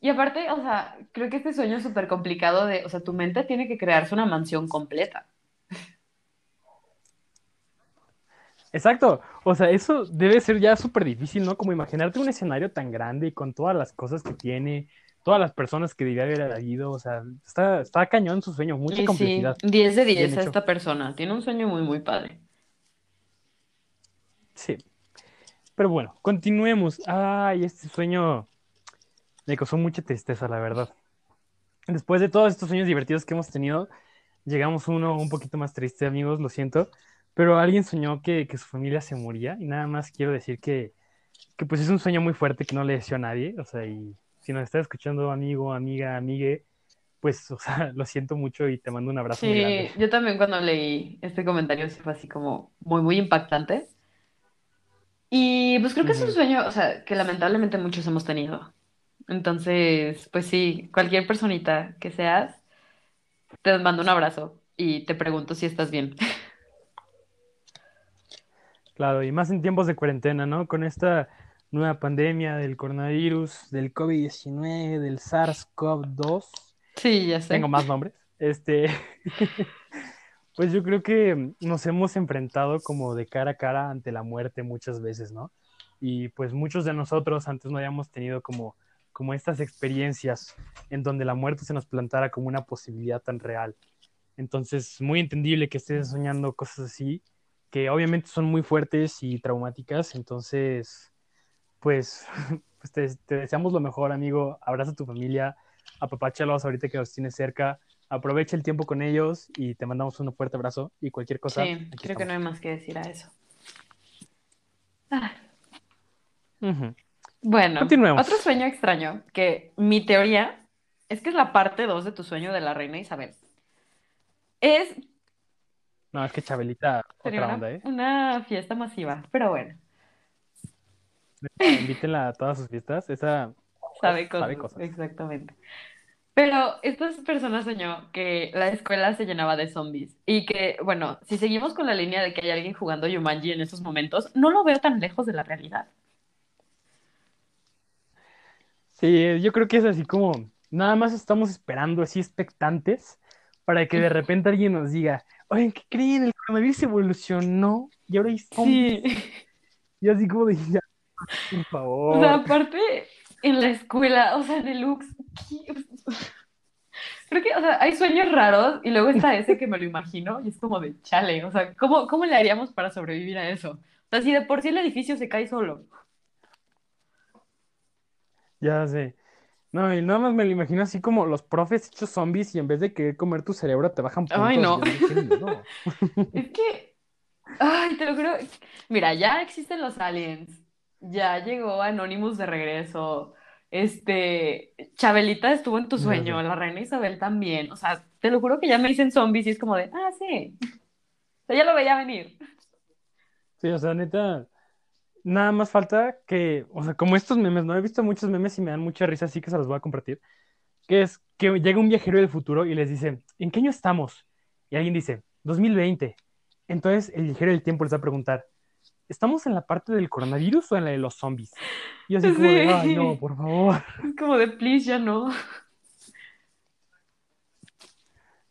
A: Y aparte, o sea, creo que este sueño es súper complicado de, o sea, tu mente tiene que crearse una mansión completa.
B: Exacto, o sea, eso debe ser ya súper difícil, ¿no? Como imaginarte un escenario tan grande y con todas las cosas que tiene, todas las personas que debía haber habido, o sea, está, está cañón su sueño, mucha
A: Y sí,
B: complejidad,
A: 10 de
B: bien
A: 10 a esta persona. Tiene un sueño muy, muy padre.
B: Sí, pero bueno, continuemos. Ay, este sueño me causó mucha tristeza, la verdad. Después de todos estos sueños divertidos que hemos tenido, llegamos uno un poquito más triste, amigos, lo siento, pero alguien soñó que, que su familia se moría y nada más quiero decir que, que pues es un sueño muy fuerte que no le deseo a nadie, o sea, y si nos está escuchando amigo, amiga, amigue, pues, o sea, lo siento mucho y te mando un abrazo muy grande.
A: Sí, yo también cuando leí este comentario sí fue así como muy, muy impactante. Y pues creo que es un sueño, o sea, que lamentablemente muchos hemos tenido. Entonces, pues sí, cualquier personita que seas, te mando un abrazo y te pregunto si estás bien.
B: Claro, y más en tiempos de cuarentena, ¿no? Con esta nueva pandemia del coronavirus, del COVID-19, del SARS-CoV-2,
A: Sí, ya
B: tengo
A: sé.
B: más nombres, este, Pues yo creo que nos hemos enfrentado como de cara a cara ante la muerte muchas veces, ¿no? Y pues muchos de nosotros antes no habíamos tenido como, como estas experiencias en donde la muerte se nos plantara como una posibilidad tan real. Entonces, muy entendible que estés soñando cosas así, que obviamente son muy fuertes y traumáticas. Entonces, pues, pues te, te deseamos lo mejor, amigo. Abraza a tu familia, apapáchalos ahorita que los tienes cerca. Aprovecha el tiempo con ellos y te mandamos un fuerte abrazo y cualquier cosa,
A: Sí, creo que no hay más que decir a eso. Ah,
B: Ujú.
A: Bueno, otro sueño extraño, que mi teoría es que es la parte 2 de tu sueño de la reina Isabel. Es
B: No, es que Chabelita, otra
A: una,
B: onda, ¿eh?
A: una fiesta masiva, pero bueno,
B: Invítenla a todas sus fiestas. Esa
A: sabe
B: sabe
A: cosas,
B: cosas.
A: exactamente. Pero estas personas soñó que la escuela se llenaba de zombies y que, bueno, si seguimos con la línea de que hay alguien jugando Jumanji en esos momentos, no lo veo tan lejos de la realidad.
B: Sí, yo creo que es así como, nada más estamos esperando, así expectantes, para que de repente alguien nos diga, oigan, ¿qué creen? El coronavirus evolucionó y ahora hay zombies.
A: Sí,
B: Y así como de, ya, por
A: o sea,
B: favor.
A: aparte en la escuela, o sea, Deluxe, ¿qué? creo que, o sea, hay sueños raros y luego está ese que me lo imagino y es como de chale, o sea, ¿cómo, cómo le haríamos para sobrevivir a eso? O sea, si de por sí el edificio se cae solo.
B: Ya sé. No, y nada más me lo imagino así como los profes hechos zombies y en vez de querer comer tu cerebro te bajan puntos.
A: Ay, no. Es que, ay, te lo juro. Mira, ya existen los aliens. Ya llegó Anonymous de regreso. Este, Chabelita estuvo en tu sueño, la reina Isabel también. O sea, te lo juro que ya me dicen zombies y es como de, ah, sí. O sea, ya lo veía venir.
B: Sí, o sea, neta, nada más falta que, o sea, como estos memes, no he visto muchos memes y me dan mucha risa, así que se los voy a compartir, que es que llega un viajero del futuro y les dice, ¿en qué año estamos? Y alguien dice, 2020. Entonces el viajero del tiempo les va a preguntar, ¿estamos en la parte del coronavirus o en la de los zombies? Y yo así como de, ay, no, por favor.
A: Es como de, please, ya no.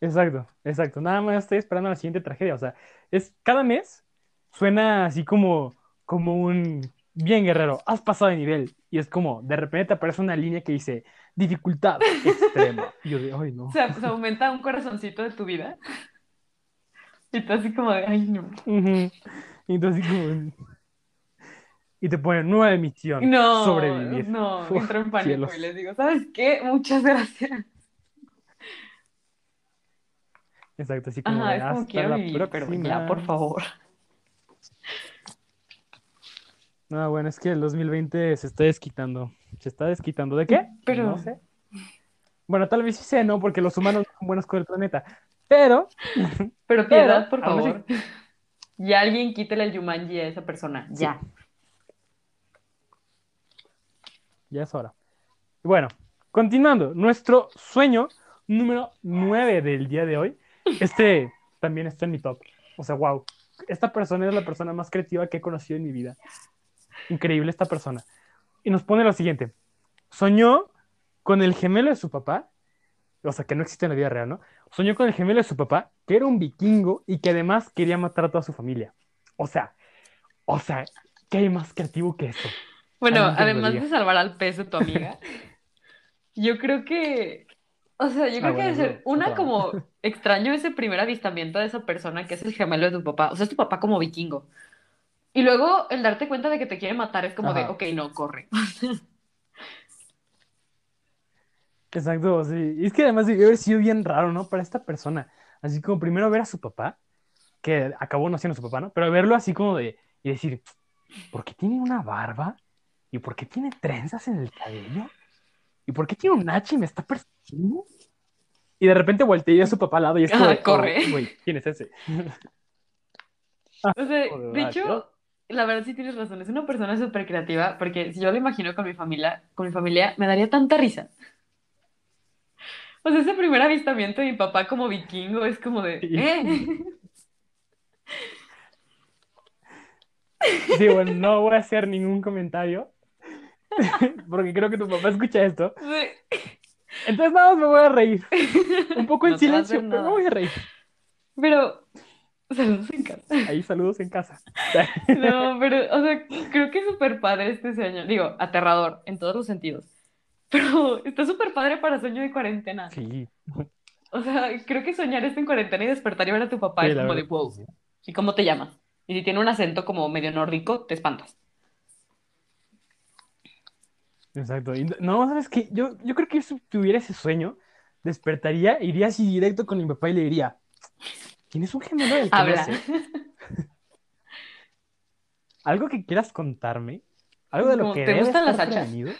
B: Exacto, exacto. Nada más estoy esperando la siguiente tragedia. O sea, es cada mes suena así como, como un bien guerrero, has pasado de nivel. Y es como, de repente te aparece una línea que dice dificultad extrema. Y yo de, ay, no.
A: O sea, se aumenta un corazoncito de tu vida. Y tú así como de, ay, no.
B: Y entonces como, y te ponen nueva emisión,
A: No,
B: sobrevivir.
A: no,
B: Uf,
A: entro en pánico
B: cielos.
A: y les digo, ¿sabes qué? Muchas gracias.
B: Exacto, así como
A: Ajá, es como quiero
B: la
A: vivir, pero ya, por favor.
B: No, bueno, es que el 2020 se está desquitando. ¿Se está desquitando de qué?
A: Pero-
B: No sé. Bueno, tal vez sí sé, ¿no? Porque los humanos no son buenos con el planeta. Pero,
A: Pero piedad, por favor. Y alguien quítele el Yumanji a esa persona, ya.
B: ya es hora. Bueno, continuando, nuestro sueño número 9 del día de hoy. Este también está en mi top. O sea, wow. Esta persona es la persona más creativa que he conocido en mi vida. Increíble esta persona. Y nos pone lo siguiente. Soñó con el gemelo de su papá, o sea, que no existe en la vida real, ¿no? Soñó con el gemelo de su papá, que era un vikingo y que además quería matar a toda su familia. O sea, o sea, ¿qué hay más creativo que eso?
A: Bueno, además de salvar al pez de tu amiga, yo creo que, o sea, yo
B: Ah,
A: creo que
B: bueno,
A: debe ser una como extraño ese primer avistamiento de esa persona que es el gemelo de tu papá, o sea, es tu papá como vikingo. Y luego el darte cuenta de que te quiere matar es como de, ok, no, corre.
B: Exacto, sí. Y es que además debió haber sido bien raro, ¿no? Para esta persona. Así como primero ver a su papá, que acabó no siendo su papá, ¿no? Pero verlo así como de, y decir, ¿por qué tiene una barba? ¿Y por qué tiene trenzas en el cabello? ¿Y por qué tiene un hacha y me está persiguiendo? Y de repente ve a su papá al lado y es como,
A: Ah, corre.
B: "Oh, güey, ¿quién es ese?
A: O sea, de
B: ¿verdad?
A: hecho, la verdad sí tienes razón, es una persona súper creativa, porque si yo lo imagino con mi familia, con mi familia, me daría tanta risa. O sea, ese primer avistamiento de mi papá como vikingo es como de. ¿eh?
B: Sí, bueno, no voy a hacer ningún comentario, porque creo que tu papá escucha esto. Entonces nada más me voy a reír. Un poco en
A: No
B: silencio, pero me voy a reír.
A: Pero, saludos en casa.
B: Ahí saludos en casa.
A: No, pero, o sea, creo que es súper padre este sueño. Digo, aterrador en todos los sentidos. Pero está súper padre para sueño de cuarentena.
B: Sí,
A: O sea, creo que soñar esto en cuarentena y despertar y ver a tu papá
B: Sí,
A: es como de
B: verdad.
A: wow. ¿Y cómo te llamas? Y si tiene un acento como medio nórdico, te espantas.
B: exacto. Y no, ¿sabes qué? Yo, yo creo que si tuviera ese sueño, despertaría, iría así directo con mi papá y le diría, ¿tienes un gemelo del que no
A: Habla.
B: ¿Algo que quieras contarme? ¿Algo de lo que
A: ¿te gustan las hachas?
B: prevenido?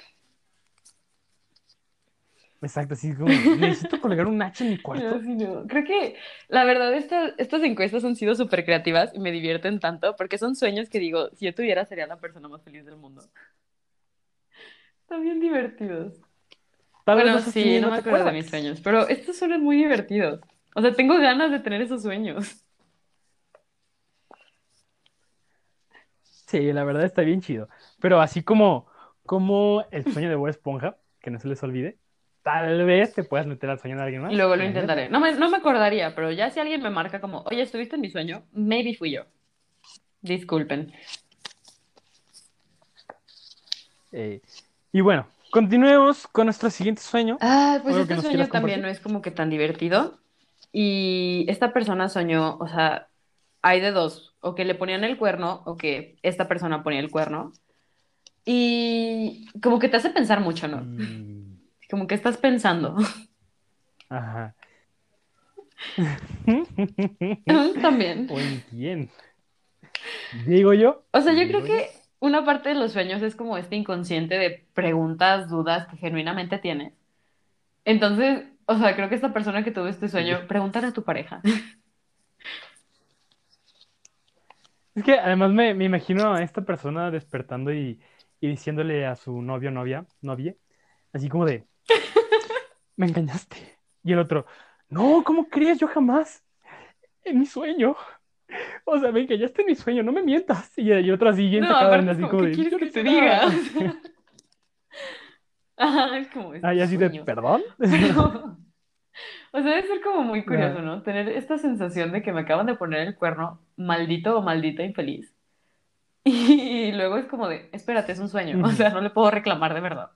B: Exacto, así como, necesito colgar un hacha en mi cuarto.
A: No, no. Creo que la verdad esta- estas encuestas han sido súper creativas y me divierten tanto porque son sueños que digo, si yo tuviera sería la persona más feliz del mundo. Están bien divertidos.
B: Tal vez
A: Bueno, sí,
B: y
A: no me acuerdo de mis sueños, pero estos suenan muy divertidos. O sea, tengo ganas de tener esos sueños.
B: Sí, la verdad está bien chido. Pero así como, como el sueño de Bob Esponja, que no se les olvide, tal vez te puedas meter al sueño de alguien más.
A: Y luego lo intentaré. No me, no me acordaría, pero ya si alguien me marca como, oye, ¿estuviste en mi sueño? Maybe fui yo. Disculpen.
B: Eh, y bueno, continuemos con nuestro siguiente sueño.
A: Ah, pues
B: ¿Algo que
A: este sueño también
B: compartir?
A: no es como que tan divertido. Y esta persona soñó, o sea, hay de dos, o que le ponían el cuerno o que esta persona ponía el cuerno. Y como que te hace pensar mucho, ¿no?
B: Y-
A: Como que estás pensando.
B: Ajá.
A: También.
B: Digo yo.
A: O sea, yo creo que una parte de los sueños es como este inconsciente de preguntas, dudas que genuinamente tienes. Entonces, o sea, creo que esta persona que tuvo este sueño, pregúntale a tu pareja.
B: Es que además me, me imagino a esta persona despertando y, y diciéndole a su novio, novia, novia, así como de, me engañaste. Y el otro, no, ¿cómo crees? Yo jamás. En mi sueño. O sea, me engañaste en mi sueño, no me mientas. Y el otro así bien
A: No,
B: sacado así como
A: como,
B: de,
A: ¿qué quieres
B: "Yo
A: que te diga?
B: nada".
A: Ajá, es como este
B: Ay, así de. ¿perdón?
A: Pero, o sea, debe ser como muy curioso,
B: Ah.
A: ¿no? Tener esta sensación de que me acaban de poner el cuerno, maldito o maldita infeliz. Y luego es como de, espérate, es un sueño. O sea, no le puedo reclamar de verdad.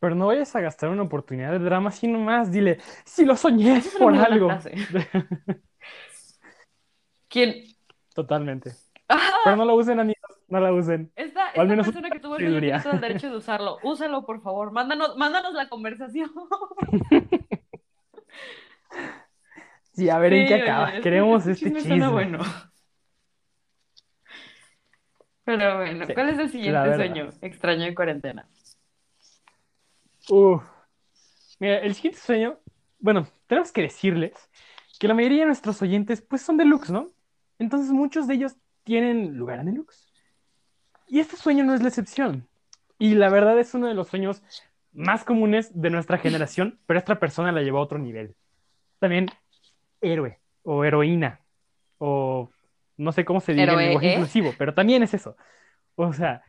B: Pero no vayas a gastar una oportunidad de drama así nomás. Dile, si lo soñé
A: es
B: por algo.
A: ¿Quién?
B: Totalmente.
A: Ajá,
B: Pero no la usen, amigos, no la usen.
A: esta,
B: O al
A: esta
B: menos
A: persona que tuvo el derecho de usarlo. Úsalo, por favor. Mándanos, mándanos la conversación.
B: Sí, a ver en qué acaba. Queremos
A: este
B: este
A: chisme
B: chisme.
A: bueno. Pero bueno,
B: Sí,
A: ¿cuál es el siguiente sueño extraño de cuarentena?
B: Uf. Mira, el siguiente sueño, bueno, tenemos que decirles que la mayoría de nuestros oyentes pues son deluxe, ¿no? Entonces muchos de ellos tienen lugar en deluxe. Y este sueño no es la excepción. Y la verdad es uno de los sueños más comunes de nuestra generación, pero esta persona la llevó a otro nivel. También héroe o heroína o no sé cómo se diga en lenguaje
A: ¿eh?
B: inclusivo, pero también es eso. O sea,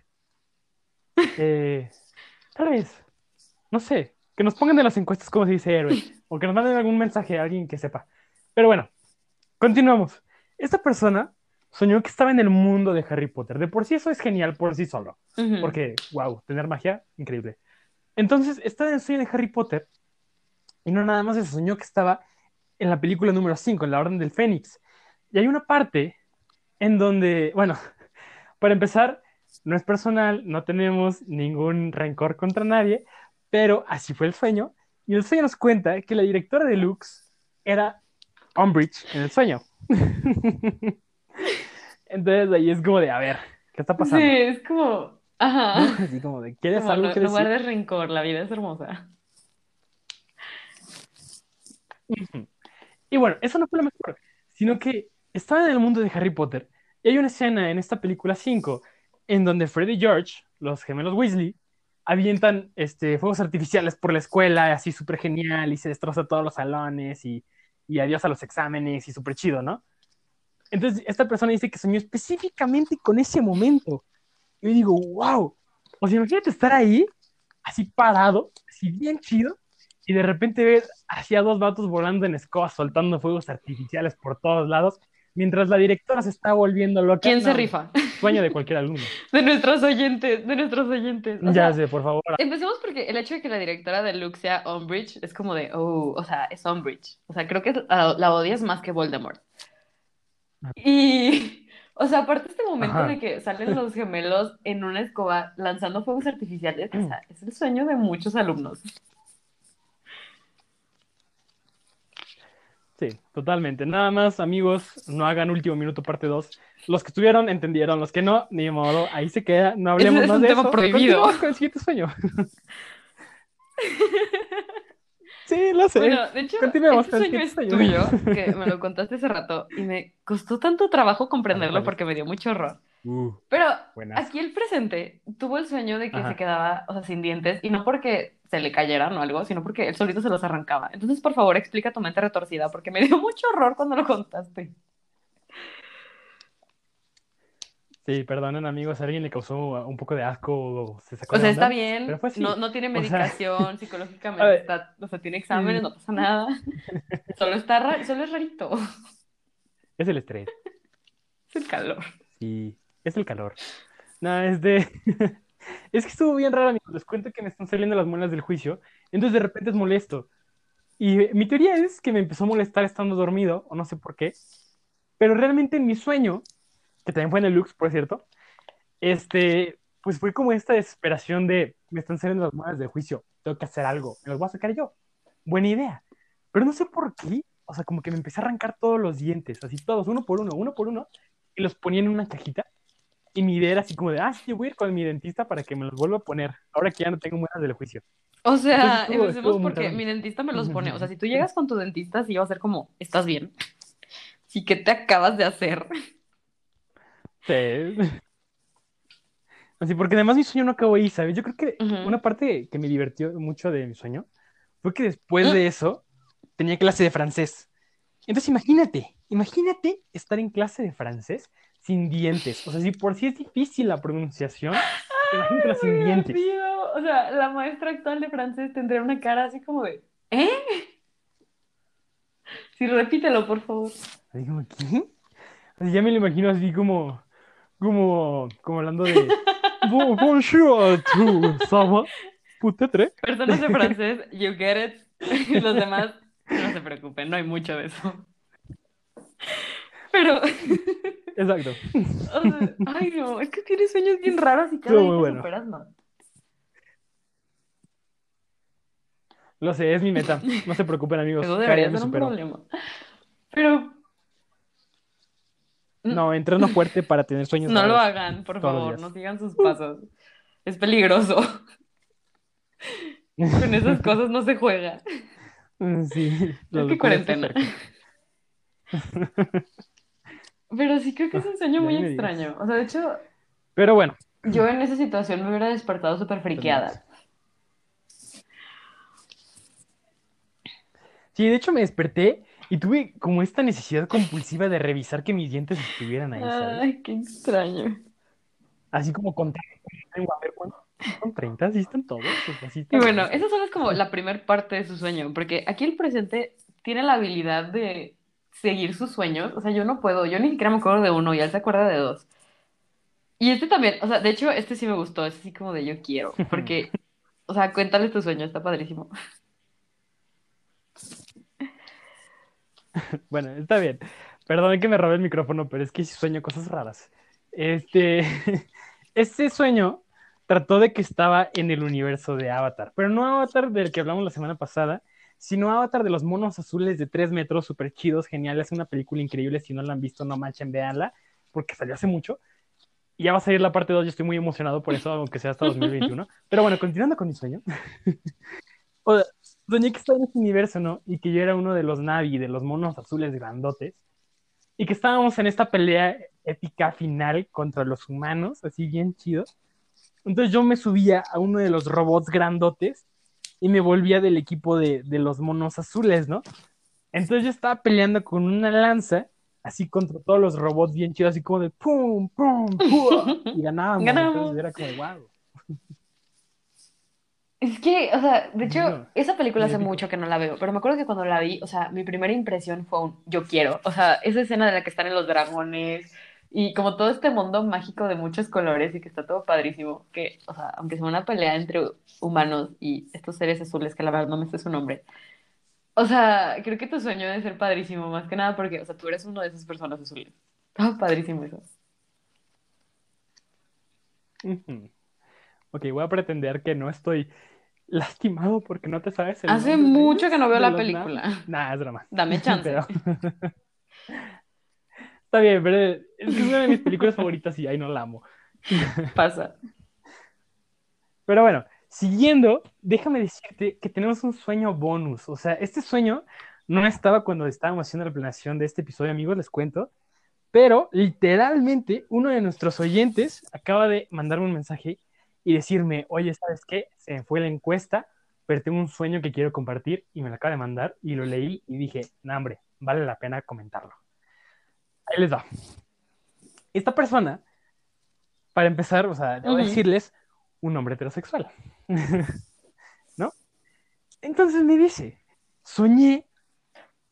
B: eh, tal vez, no sé, que nos pongan en las encuestas cómo se dice héroe o que nos manden algún mensaje a alguien que sepa. Pero bueno, continuamos. Esta persona soñó que estaba en el mundo de Harry Potter. De por sí eso es genial por sí solo. Porque, wow, tener magia, increíble. Entonces, estaba en el sueño de Harry Potter y no nada más se soñó que estaba en la película número 5, en la Orden del Fénix. Y hay una parte en donde, bueno, para empezar, no es personal, no tenemos ningún rencor contra nadie, pero así fue el sueño. Y el sueño nos cuenta que la directora de Lux era Umbridge en el sueño. Entonces ahí es como de, a ver, ¿qué está pasando?
A: Sí, es como, ajá.
B: ¿No? Así como de, ¿quieres
A: Como
B: algo
A: lu-
B: que decir?
A: de rencor, la vida es hermosa.
B: Y bueno, eso no fue lo mejor, sino que estaba en el mundo de Harry Potter y hay una escena en esta película 5 en donde Fred y George, los gemelos Weasley, avientan este, fuegos artificiales por la escuela, así súper genial, y se destroza todos los salones y, y adiós a los exámenes y súper chido, ¿no? Entonces, esta persona dice que soñó específicamente con ese momento. Y yo digo, wow, o sea, imagínate estar ahí, así parado, así bien chido, y de repente ves hacia dos vatos volando en escobas, soltando fuegos artificiales por todos lados, mientras la directora se está volviendo loca.
A: ¿Quién se
B: No,
A: rifa?
B: Sueño de cualquier alumno.
A: De nuestros oyentes, de nuestros oyentes. O
B: ya
A: sea,
B: sé, por favor.
A: Empecemos porque el hecho de que la directora de Luke sea Umbridge es como de, oh, o sea, es Umbridge. O sea, creo que la, la odias más que Voldemort. Y, o sea, aparte este momento
B: Ajá.
A: de que salen los gemelos en una escoba lanzando fuegos artificiales, o sea, es el sueño de muchos alumnos.
B: Sí, totalmente. Nada más, amigos, no hagan último minuto parte 2. Los que estuvieron entendieron, los que no, ni modo, ahí se queda, no hablemos
A: es
B: más
A: un
B: de
A: tema
B: eso.
A: prohibido.
B: Continuamos con el siguiente sueño. sí, lo sé.
A: Bueno, de hecho,
B: Continuemos
A: este sueño es
B: siguiente sueño.
A: tuyo, que me lo contaste hace rato, y me costó tanto trabajo comprenderlo porque me dio mucho horror.
B: Uh,
A: Pero
B: buenas.
A: aquí el presente tuvo el sueño de que
B: Ajá.
A: se quedaba, o sea, sin dientes, y no porque se le cayeran o algo, sino porque él solito se los arrancaba. Entonces, por favor, explica tu mente retorcida, porque me dio mucho horror cuando lo contaste.
B: Sí, perdonen, amigos, a alguien le causó un poco de asco o se sacó
A: O
B: de
A: sea,
B: onda,
A: está bien,
B: pero fue así.
A: no, no tiene
B: O sea,
A: medicación, psicológicamente
B: ver,
A: está, o sea, tiene exámenes,
B: sí.
A: no pasa nada. Solo está ra- solo es rarito.
B: Es el estrés.
A: Es el calor.
B: Sí, es el calor. No, es de... es que estuvo bien raro, amigos. Les cuento que me están saliendo las muelas del juicio. Entonces de repente es molesto. Y mi teoría es que me empezó a molestar estando dormido, o no sé por qué, pero realmente en mi sueño, que también fue en el Lux, por cierto, este, pues fue como esta desesperación de, me están saliendo las monedas del juicio, tengo que hacer algo, me los voy a sacar yo. Buena idea. Pero no sé por qué, o sea, como que me empecé a arrancar todos los dientes, así todos, uno por uno, uno por uno, y los ponía en una cajita. Y mi idea era así como de, ah, sí, voy a ir con mi dentista para que me los vuelva a poner, ahora que ya no tengo monedas del juicio.
A: O sea,
B: Entonces,
A: empecemos
B: estuvo
A: porque mi dentista me los pone. O sea, si tú llegas con tu dentista, sí va a ser como, ¿estás bien? Sí, ¿qué te acabas de hacer?
B: Sí. Así, porque además mi sueño no acabó ahí, ¿sabes? Yo creo que una parte que me divirtió mucho de mi sueño fue que después de eso tenía clase de francés. Entonces imagínate, imagínate estar en clase de francés sin dientes. O sea, si por sí es difícil la pronunciación, imagínatela sin dientes.
A: O sea, la maestra actual de francés tendría una cara así como de, ¿eh? Sí, repítelo, por favor.
B: Así como, ¿qué? Así ya me lo imagino así como, como, como hablando de "Bo- Bonjour, tu, ça va? Peut-être?
A: Personas de francés, you get it. Los demás, no se preocupen, no hay mucho de eso. Pero,
B: Exacto.
A: o sea, ay no, es que tienes sueños bien raros y cada día
B: bueno.
A: superas más.
B: Lo sé, es mi meta. No se preocupen, amigos.
A: Eso debería ser un problema. Pero
B: No, entreno fuerte para tener sueños
A: no lo hagan, por favor, no sigan sus pasos. Es peligroso. Con esas cosas no se juega.
B: Mm, Sí,
A: Es que cuarentena. Pero sí creo que es un sueño muy extraño. O sea, de hecho,
B: Pero bueno,
A: yo en esa situación me hubiera despertado súper friqueada.
B: sí, de hecho me desperté y tuve como esta necesidad compulsiva de revisar que mis dientes estuvieran ahí, ¿sabes?
A: Ay, qué extraño.
B: Así como contar, a ver cuántos son 30, sí están todos. sí
A: Y bueno,
B: todos.
A: esa solo es como la primera parte de su sueño, porque aquí el presente tiene la habilidad de seguir sus sueños. O sea, yo no puedo, yo ni siquiera me acuerdo de uno y él se acuerda de dos. Y este también, o sea, de hecho, este sí me gustó, es así como de yo quiero, porque, o sea, cuéntale tu sueño, está padrísimo.
B: Bueno, está bien. Perdón que me robé el micrófono, pero es que sueño cosas raras. Este, este sueño trató de que estaba en el universo de Avatar, pero no Avatar del que hablamos la semana pasada, sino Avatar de los monos azules de 3 metros, súper chidos, geniales, una película increíble, si no la han visto, no manchen, véanla, porque salió hace mucho. Y ya va a salir la parte 2, yo estoy muy emocionado por eso, aunque sea hasta 2021. Pero bueno, continuando con mi sueño. O sea, soñé que estaba en ese universo, ¿no? Y que yo era uno de los Navi, de los monos azules grandotes. Y que estábamos en esta pelea épica final contra los humanos, así bien chido. Entonces yo me subía a uno de los robots grandotes y me volvía del equipo de, de los monos azules, ¿no? Entonces yo estaba peleando con una lanza, así contra todos los robots bien chidos, así como de pum, pum, pum, y ganábamos.
A: Ganamos.
B: Entonces era como, wow.
A: Es que, o sea, de hecho,
B: No,
A: esa película hace mucho que no la veo, pero me acuerdo que cuando la vi, o sea, mi primera impresión fue un yo quiero. O sea, esa escena de la que están en los dragones y como todo este mundo mágico de muchos colores y que está todo padrísimo, que, o sea, aunque sea una pelea entre humanos y estos seres azules, que la verdad no me sé su nombre. O sea, creo que tu sueño debe ser padrísimo, más que nada porque, o sea, tú eres uno de esas personas azules. Ah, padrísimo eso.
B: Ujú. Ok, voy a pretender que no estoy lastimado porque no te sabes el
A: Hace mucho que no veo la película.
B: Navi. Nah, es drama.
A: Dame chance.
B: Pero- Está bien, pero es una de mis películas favoritas y ahí no la amo.
A: Pasa.
B: Pero bueno, siguiendo, déjame decirte que tenemos un sueño bonus. O sea, este sueño no estaba cuando estábamos haciendo la planeación de este episodio, amigos, les cuento. Pero literalmente uno de nuestros oyentes acaba de mandarme un mensaje y decirme, oye, ¿sabes qué? Se me fue la encuesta, pero tengo un sueño que quiero compartir y me lo acaba de mandar y lo leí y dije, no, hombre, vale la pena comentarlo. Ahí les va. Esta persona, para empezar, o sea, debo decirles, un hombre heterosexual. ¿No? Entonces me dice, soñé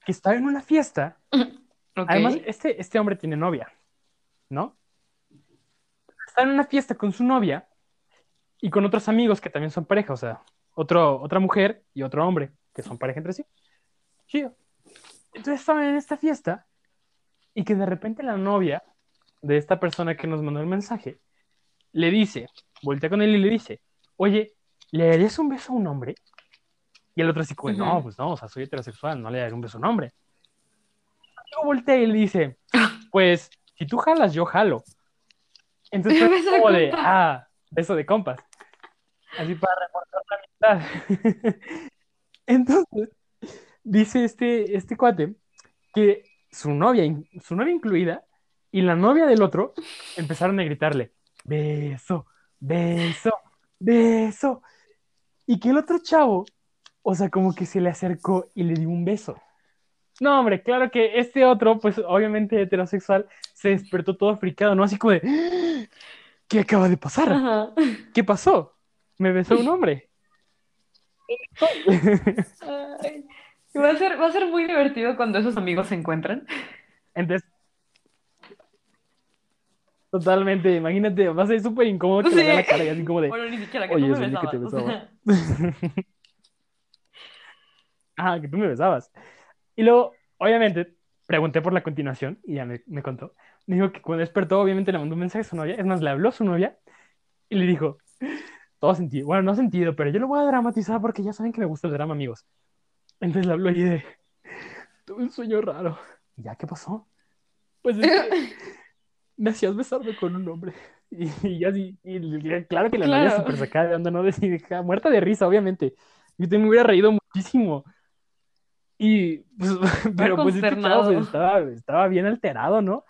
B: que estaba en una fiesta. Además, este, este hombre tiene novia, ¿no? Está en una fiesta con su novia y con otros amigos que también son pareja, o sea, otro, otra mujer y otro hombre que son pareja entre sí. chido. Entonces estaban en esta fiesta y que de repente la novia de esta persona que nos mandó el mensaje le dice, voltea con él y le dice, oye, ¿le darías un beso a un hombre? Y el otro así como, no, pues no, o sea, soy heterosexual, no le daré un beso a un hombre. Luego voltea y le dice, pues, si tú jalas, yo jalo. Entonces fue como de, ah, beso de compas. Así para reforzar la amistad. Entonces, dice este, este cuate que su novia, su novia incluida, y la novia del otro empezaron a gritarle, beso, beso, beso. Y que el otro chavo, o sea, como que se le acercó y le dio un beso. No, hombre, claro que este otro, pues obviamente heterosexual, se despertó todo fricado, ¿no? Así como de, "¡Ah! ¿qué acaba de pasar?
A: Ajá.
B: ¿Qué pasó? Me besó un hombre.
A: Ay, Va a ser, va a ser muy divertido cuando esos amigos se encuentran.
B: Entonces, totalmente, imagínate, va a ser súper incómodo que
A: Sí.
B: le vea la cara y así como de,
A: Bueno, ni siquiera que
B: Oye,
A: tú me
B: soñé que te
A: besabas. o sea,
B: ah, que tú me besabas. Y luego, obviamente, pregunté por la continuación y ya me, me contó. Me dijo que cuando despertó, obviamente le mandó un mensaje a su novia, es más, le habló a su novia y le dijo, todo sentido, bueno, no sentido, pero yo lo voy a dramatizar porque ya saben que me gusta el drama, amigos. Entonces le habló y de, tuve un sueño raro. ¿Y ya qué pasó? Pues es que me hacías besarme con un hombre. Y, y así, y, y claro que la novia
A: Claro.
B: súper sacada de onda, ¿no? Decía, ja, muerta de risa, obviamente. Yo también me hubiera reído muchísimo. Y, pues, pero pues este chavo pues,
A: consternado.
B: estaba, estaba bien alterado, ¿no?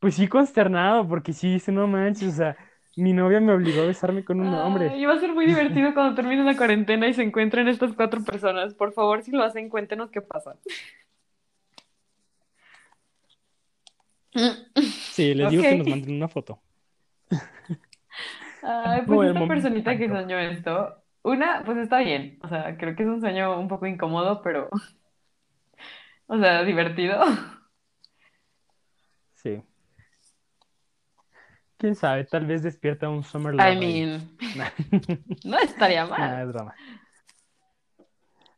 B: Pues sí, consternado, porque sí dice, no manches, o sea, mi novia me obligó a besarme con un hombre.
A: Ay, va a ser muy divertido cuando termine la cuarentena y se encuentren estas cuatro personas. Por favor, si lo hacen, cuéntenos qué pasa.
B: Sí, les digo que nos manden una foto.
A: Ay, pues esta personita que soñó esto, una, pues está bien. O sea, creo que es un sueño un poco incómodo, pero, o sea, divertido.
B: Sí. Quién sabe, tal vez despierta un Summer Love.
A: I mean, no estaría mal.
B: es drama.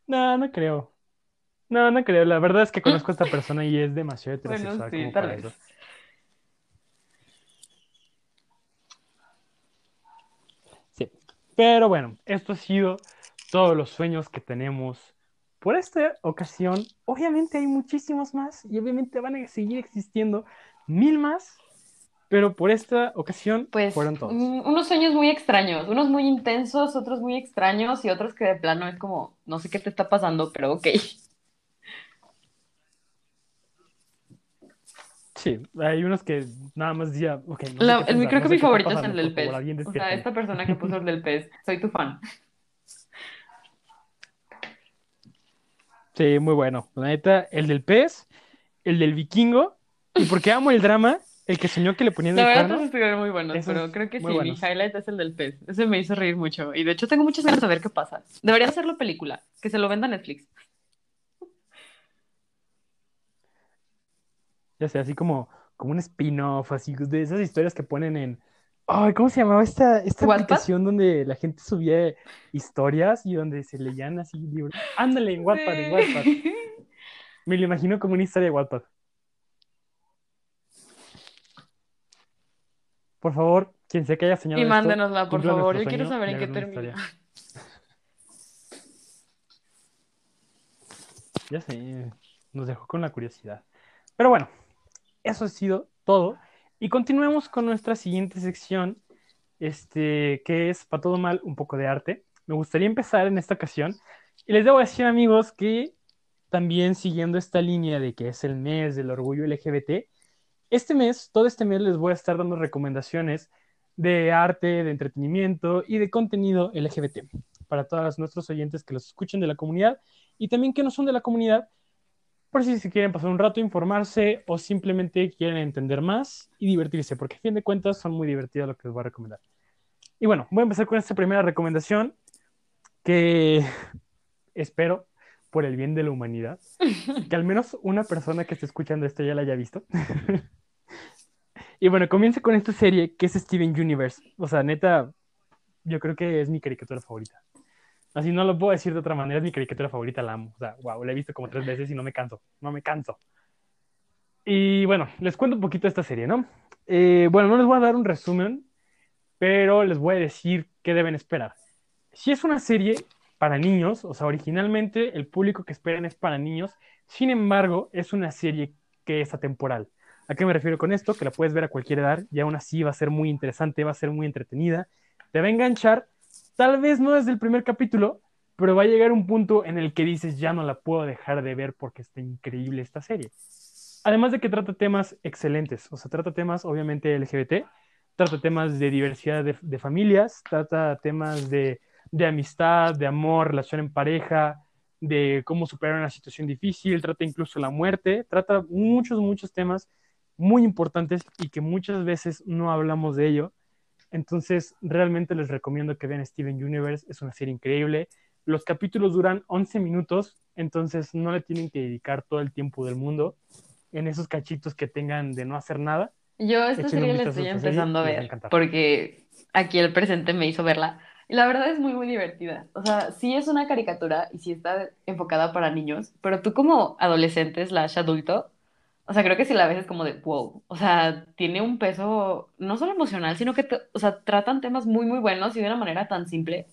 B: No, no creo. No, no creo. La verdad es que conozco a esta persona y es demasiado heterosexual
A: Bueno, sí,
B: como
A: tal
B: para
A: vez.
B: eso. Sí. Pero bueno, esto ha sido todos los sueños que tenemos por esta ocasión. Obviamente hay muchísimos más y obviamente van a seguir existiendo mil más, pero por esta ocasión
A: Pues
B: fueron todos.
A: mm, unos sueños muy extraños, unos muy intensos, otros muy extraños y otros que de plano es como, no sé qué te está pasando, pero ok.
B: Sí, hay unos que nada más decía, ok, no
A: La- el,
B: pensar,
A: creo
B: no
A: que mi favorito es el del
B: favor,
A: pez. O sea, esta persona que puso el del pez, soy tu fan.
B: Sí, muy bueno. La neta, el del pez, el del vikingo, y porque amo el drama, el que soñó que le ponían
A: La
B: el
A: verdad,
B: cuerno.
A: estuvieron muy buenos,
B: esos
A: pero creo que sí,
B: muy
A: mi
B: buenos.
A: highlight es el del pez. Ese me hizo reír mucho. Y de hecho tengo muchas ganas de ver qué pasa. Deberían hacerlo película, que se lo venda a Netflix.
B: Ya sé, así como, como un spin-off, así de esas historias que ponen en. Ay, ¿cómo se llamaba esta, esta
A: ¿Wattpad?
B: aplicación donde la gente subía historias y donde se leían así libros? Ándale, en Wattpad, en Wattpad. Me lo imagino como una historia de Wattpad. Por favor, quien sea que haya soñado
A: Y
B: esto,
A: mándenosla, por favor. Yo quiero saber en qué termina.
B: Ya sé, nos dejó con la curiosidad. Pero bueno, eso ha sido todo. Y continuemos con nuestra siguiente sección, este, que es para todo mal, un poco de arte. Me gustaría empezar en esta ocasión. Y les debo decir, amigos, que también siguiendo esta línea de que es el mes del orgullo LGBT, este mes, todo este mes les voy a estar dando recomendaciones de arte, de entretenimiento y de contenido LGBT para todos nuestros oyentes que los escuchen de la comunidad y también que no son de la comunidad, por si se quieren pasar un rato, informarse o simplemente quieren entender más y divertirse, porque a fin de cuentas son muy divertidas lo que les voy a recomendar. Y bueno, voy a empezar con esta primera recomendación que espero, por el bien de la humanidad, que al menos una persona que esté escuchando esto ya la haya visto. y bueno, comienza con esta serie que es Steven Universe. O sea, neta, yo creo que es mi caricatura favorita. Así no lo puedo decir de otra manera, es mi caricatura favorita, la amo. O sea, wow, la he visto como tres veces y no me canso, no me canso. Y bueno, les cuento un poquito de esta serie, ¿no? Eh, bueno, no les voy a dar un resumen, pero les voy a decir qué deben esperar. Si es una serie para niños, o sea, originalmente el público que esperan es para niños, sin embargo, es una serie que es atemporal. ¿A qué me refiero con esto? Que la puedes ver a cualquier edad y aún así va a ser muy interesante, va a ser muy entretenida, te va a enganchar, tal vez no desde el primer capítulo, pero va a llegar un punto en el que dices, ya no la puedo dejar de ver porque está increíble esta serie. Además de que trata temas excelentes, o sea, trata temas obviamente LGBT, trata temas de diversidad de, familias, trata temas de, de, amistad, de amor, relación en pareja, de cómo superar una situación difícil, trata incluso la muerte, trata muchos, muchos temas muy importantes y que muchas veces no hablamos de ello. Entonces, realmente les recomiendo que vean Steven Universe, es una serie increíble. Los capítulos duran 11 minutos, entonces no le tienen que dedicar todo el tiempo del mundo en esos cachitos que tengan de no hacer nada.
A: Yo esta serie la estoy empezando a ver porque aquí el presente me hizo verla. Y la verdad es muy, muy divertida. O sea, sí es una caricatura y sí está enfocada para niños, pero tú como adolescente slash adulto, o sea, creo que si la ves es como de wow. O sea, tiene un peso no solo emocional, sino que, o sea, tratan temas muy, muy buenos y de una manera tan simple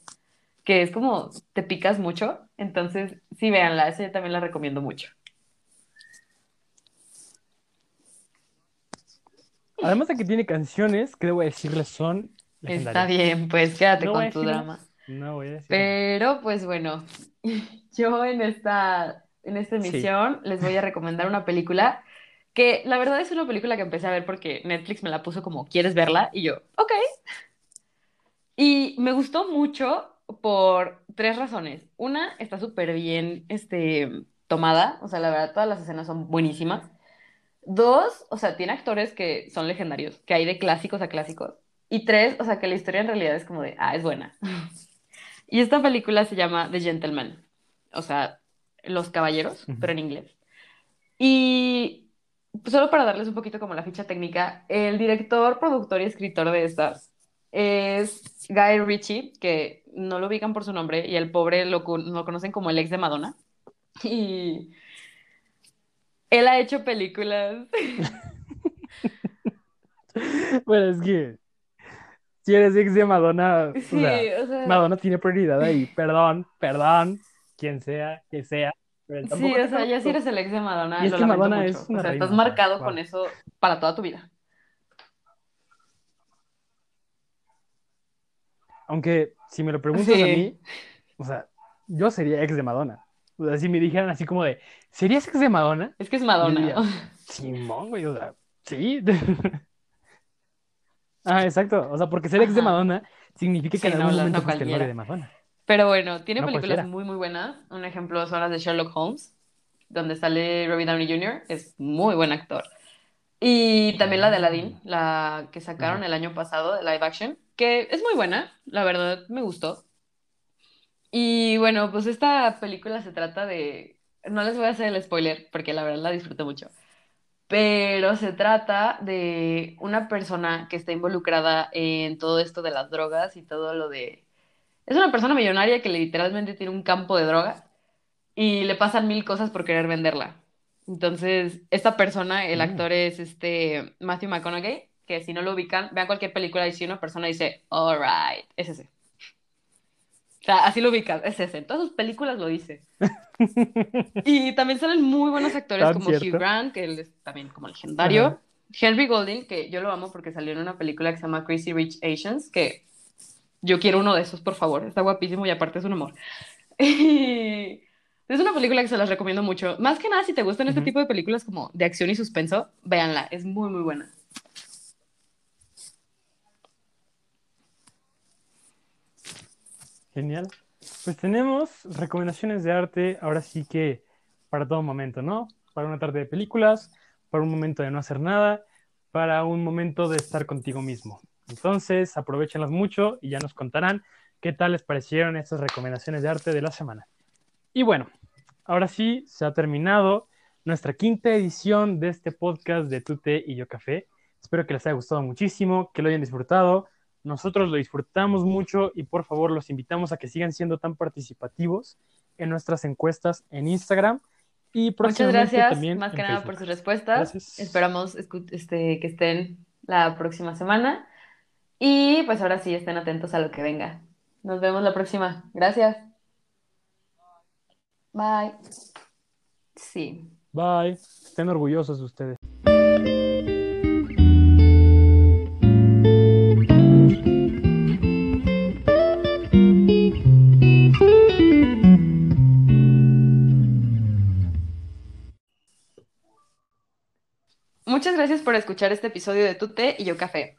A: que es como te picas mucho. Entonces, sí, véanla, esa yo también la recomiendo mucho.
B: Además de que tiene canciones, que debo decirles son
A: Está bien, pues quédate con tu drama.
B: No voy a decir.
A: Pero pues bueno, yo en esta, en esta emisión les voy a recomendar una película que la verdad es una película que empecé a ver porque Netflix me la puso como, ¿quieres verla? Y yo, ok. Y me gustó mucho por tres razones. Una, está súper bien este, tomada, o sea, la verdad todas las escenas son buenísimas. Dos, o sea, tiene actores que son legendarios, que hay de clásicos a clásicos. Y tres, o sea, que la historia en realidad es como de, ah, es buena. y esta película se llama The Gentleman, o sea, Los Caballeros, pero en inglés. Y solo para darles un poquito como la ficha técnica, el director, productor y escritor de estas es Guy Ritchie, que no lo ubican por su nombre, y el pobre lo, lo conocen como el ex de Madonna. Y él ha hecho películas.
B: bueno, es que si eres ex de Madonna, Madonna tiene prioridad ahí. Perdón, perdón, quien sea, que sea.
A: Sí, o sea, ya si eres el ex de Madonna, y es que Madonna es o sea, estás marcado con eso para toda tu vida.
B: Aunque, si me lo preguntas a mí, o sea, yo sería ex de Madonna. O sea, si me dijeran así como de, ¿serías ex de Madonna?
A: Es que es Madonna.
B: Simón, güey, o sea, sí. ah, exacto. O sea, porque ser ex de Madonna significa que en algún momento fuiste el de Madonna.
A: Pero bueno, tiene películas muy, muy buenas. Un ejemplo son las de Sherlock Holmes, donde sale Robbie Downey Jr., es muy buen actor. Y también la de Aladdin, la que sacaron el año pasado de live action, que es muy buena, la verdad me gustó. Y bueno, pues esta película se trata de... No les voy a hacer el spoiler porque la verdad la disfruté mucho. Pero se trata de una persona que está involucrada en todo esto de las drogas y todo lo de... Es una persona millonaria que literalmente tiene un campo de drogas y le pasan mil cosas por querer venderla. Entonces, esta persona, el mm. actor es este Matthew McConaughey, que si no lo ubican, vean cualquier película y si una persona dice, alright, es ese. O sea, así lo ubicas, es ese. En todas sus películas lo dice. y también salen muy buenos actores como Hugh Grant, que él es también como legendario. Henry Golding, que yo lo amo porque salió en una película que se llama Crazy Rich Asians, que yo quiero uno de esos, por favor. Está guapísimo y aparte es un amor. es una película que se las recomiendo mucho. Más que nada, si te gustan este tipo de películas como de acción y suspenso, véanla. Es muy, muy buena.
B: Genial. Pues tenemos recomendaciones de arte, ahora sí que para todo momento, ¿no? Para una tarde de películas, para un momento de no hacer nada, para un momento de estar contigo mismo. Entonces, aprovechenlas mucho y ya nos contarán qué tal les parecieron estas recomendaciones de arte de la semana. Y bueno, ahora sí, se ha terminado nuestra quinta edición de este podcast de Tute y Yo Café. Espero que les haya gustado muchísimo, que lo hayan disfrutado Nosotros lo disfrutamos mucho y por favor los invitamos a que sigan siendo tan participativos en nuestras encuestas en Instagram y
A: Muchas gracias, más que nada por sus respuestas. Esperamos este, que estén la próxima semana y pues ahora sí estén atentos a lo que venga. Nos vemos la próxima. Gracias. Bye. Sí.
B: Bye. Estén orgullosos de ustedes.
A: Muchas gracias por escuchar este episodio de Tu Té y Yo Café.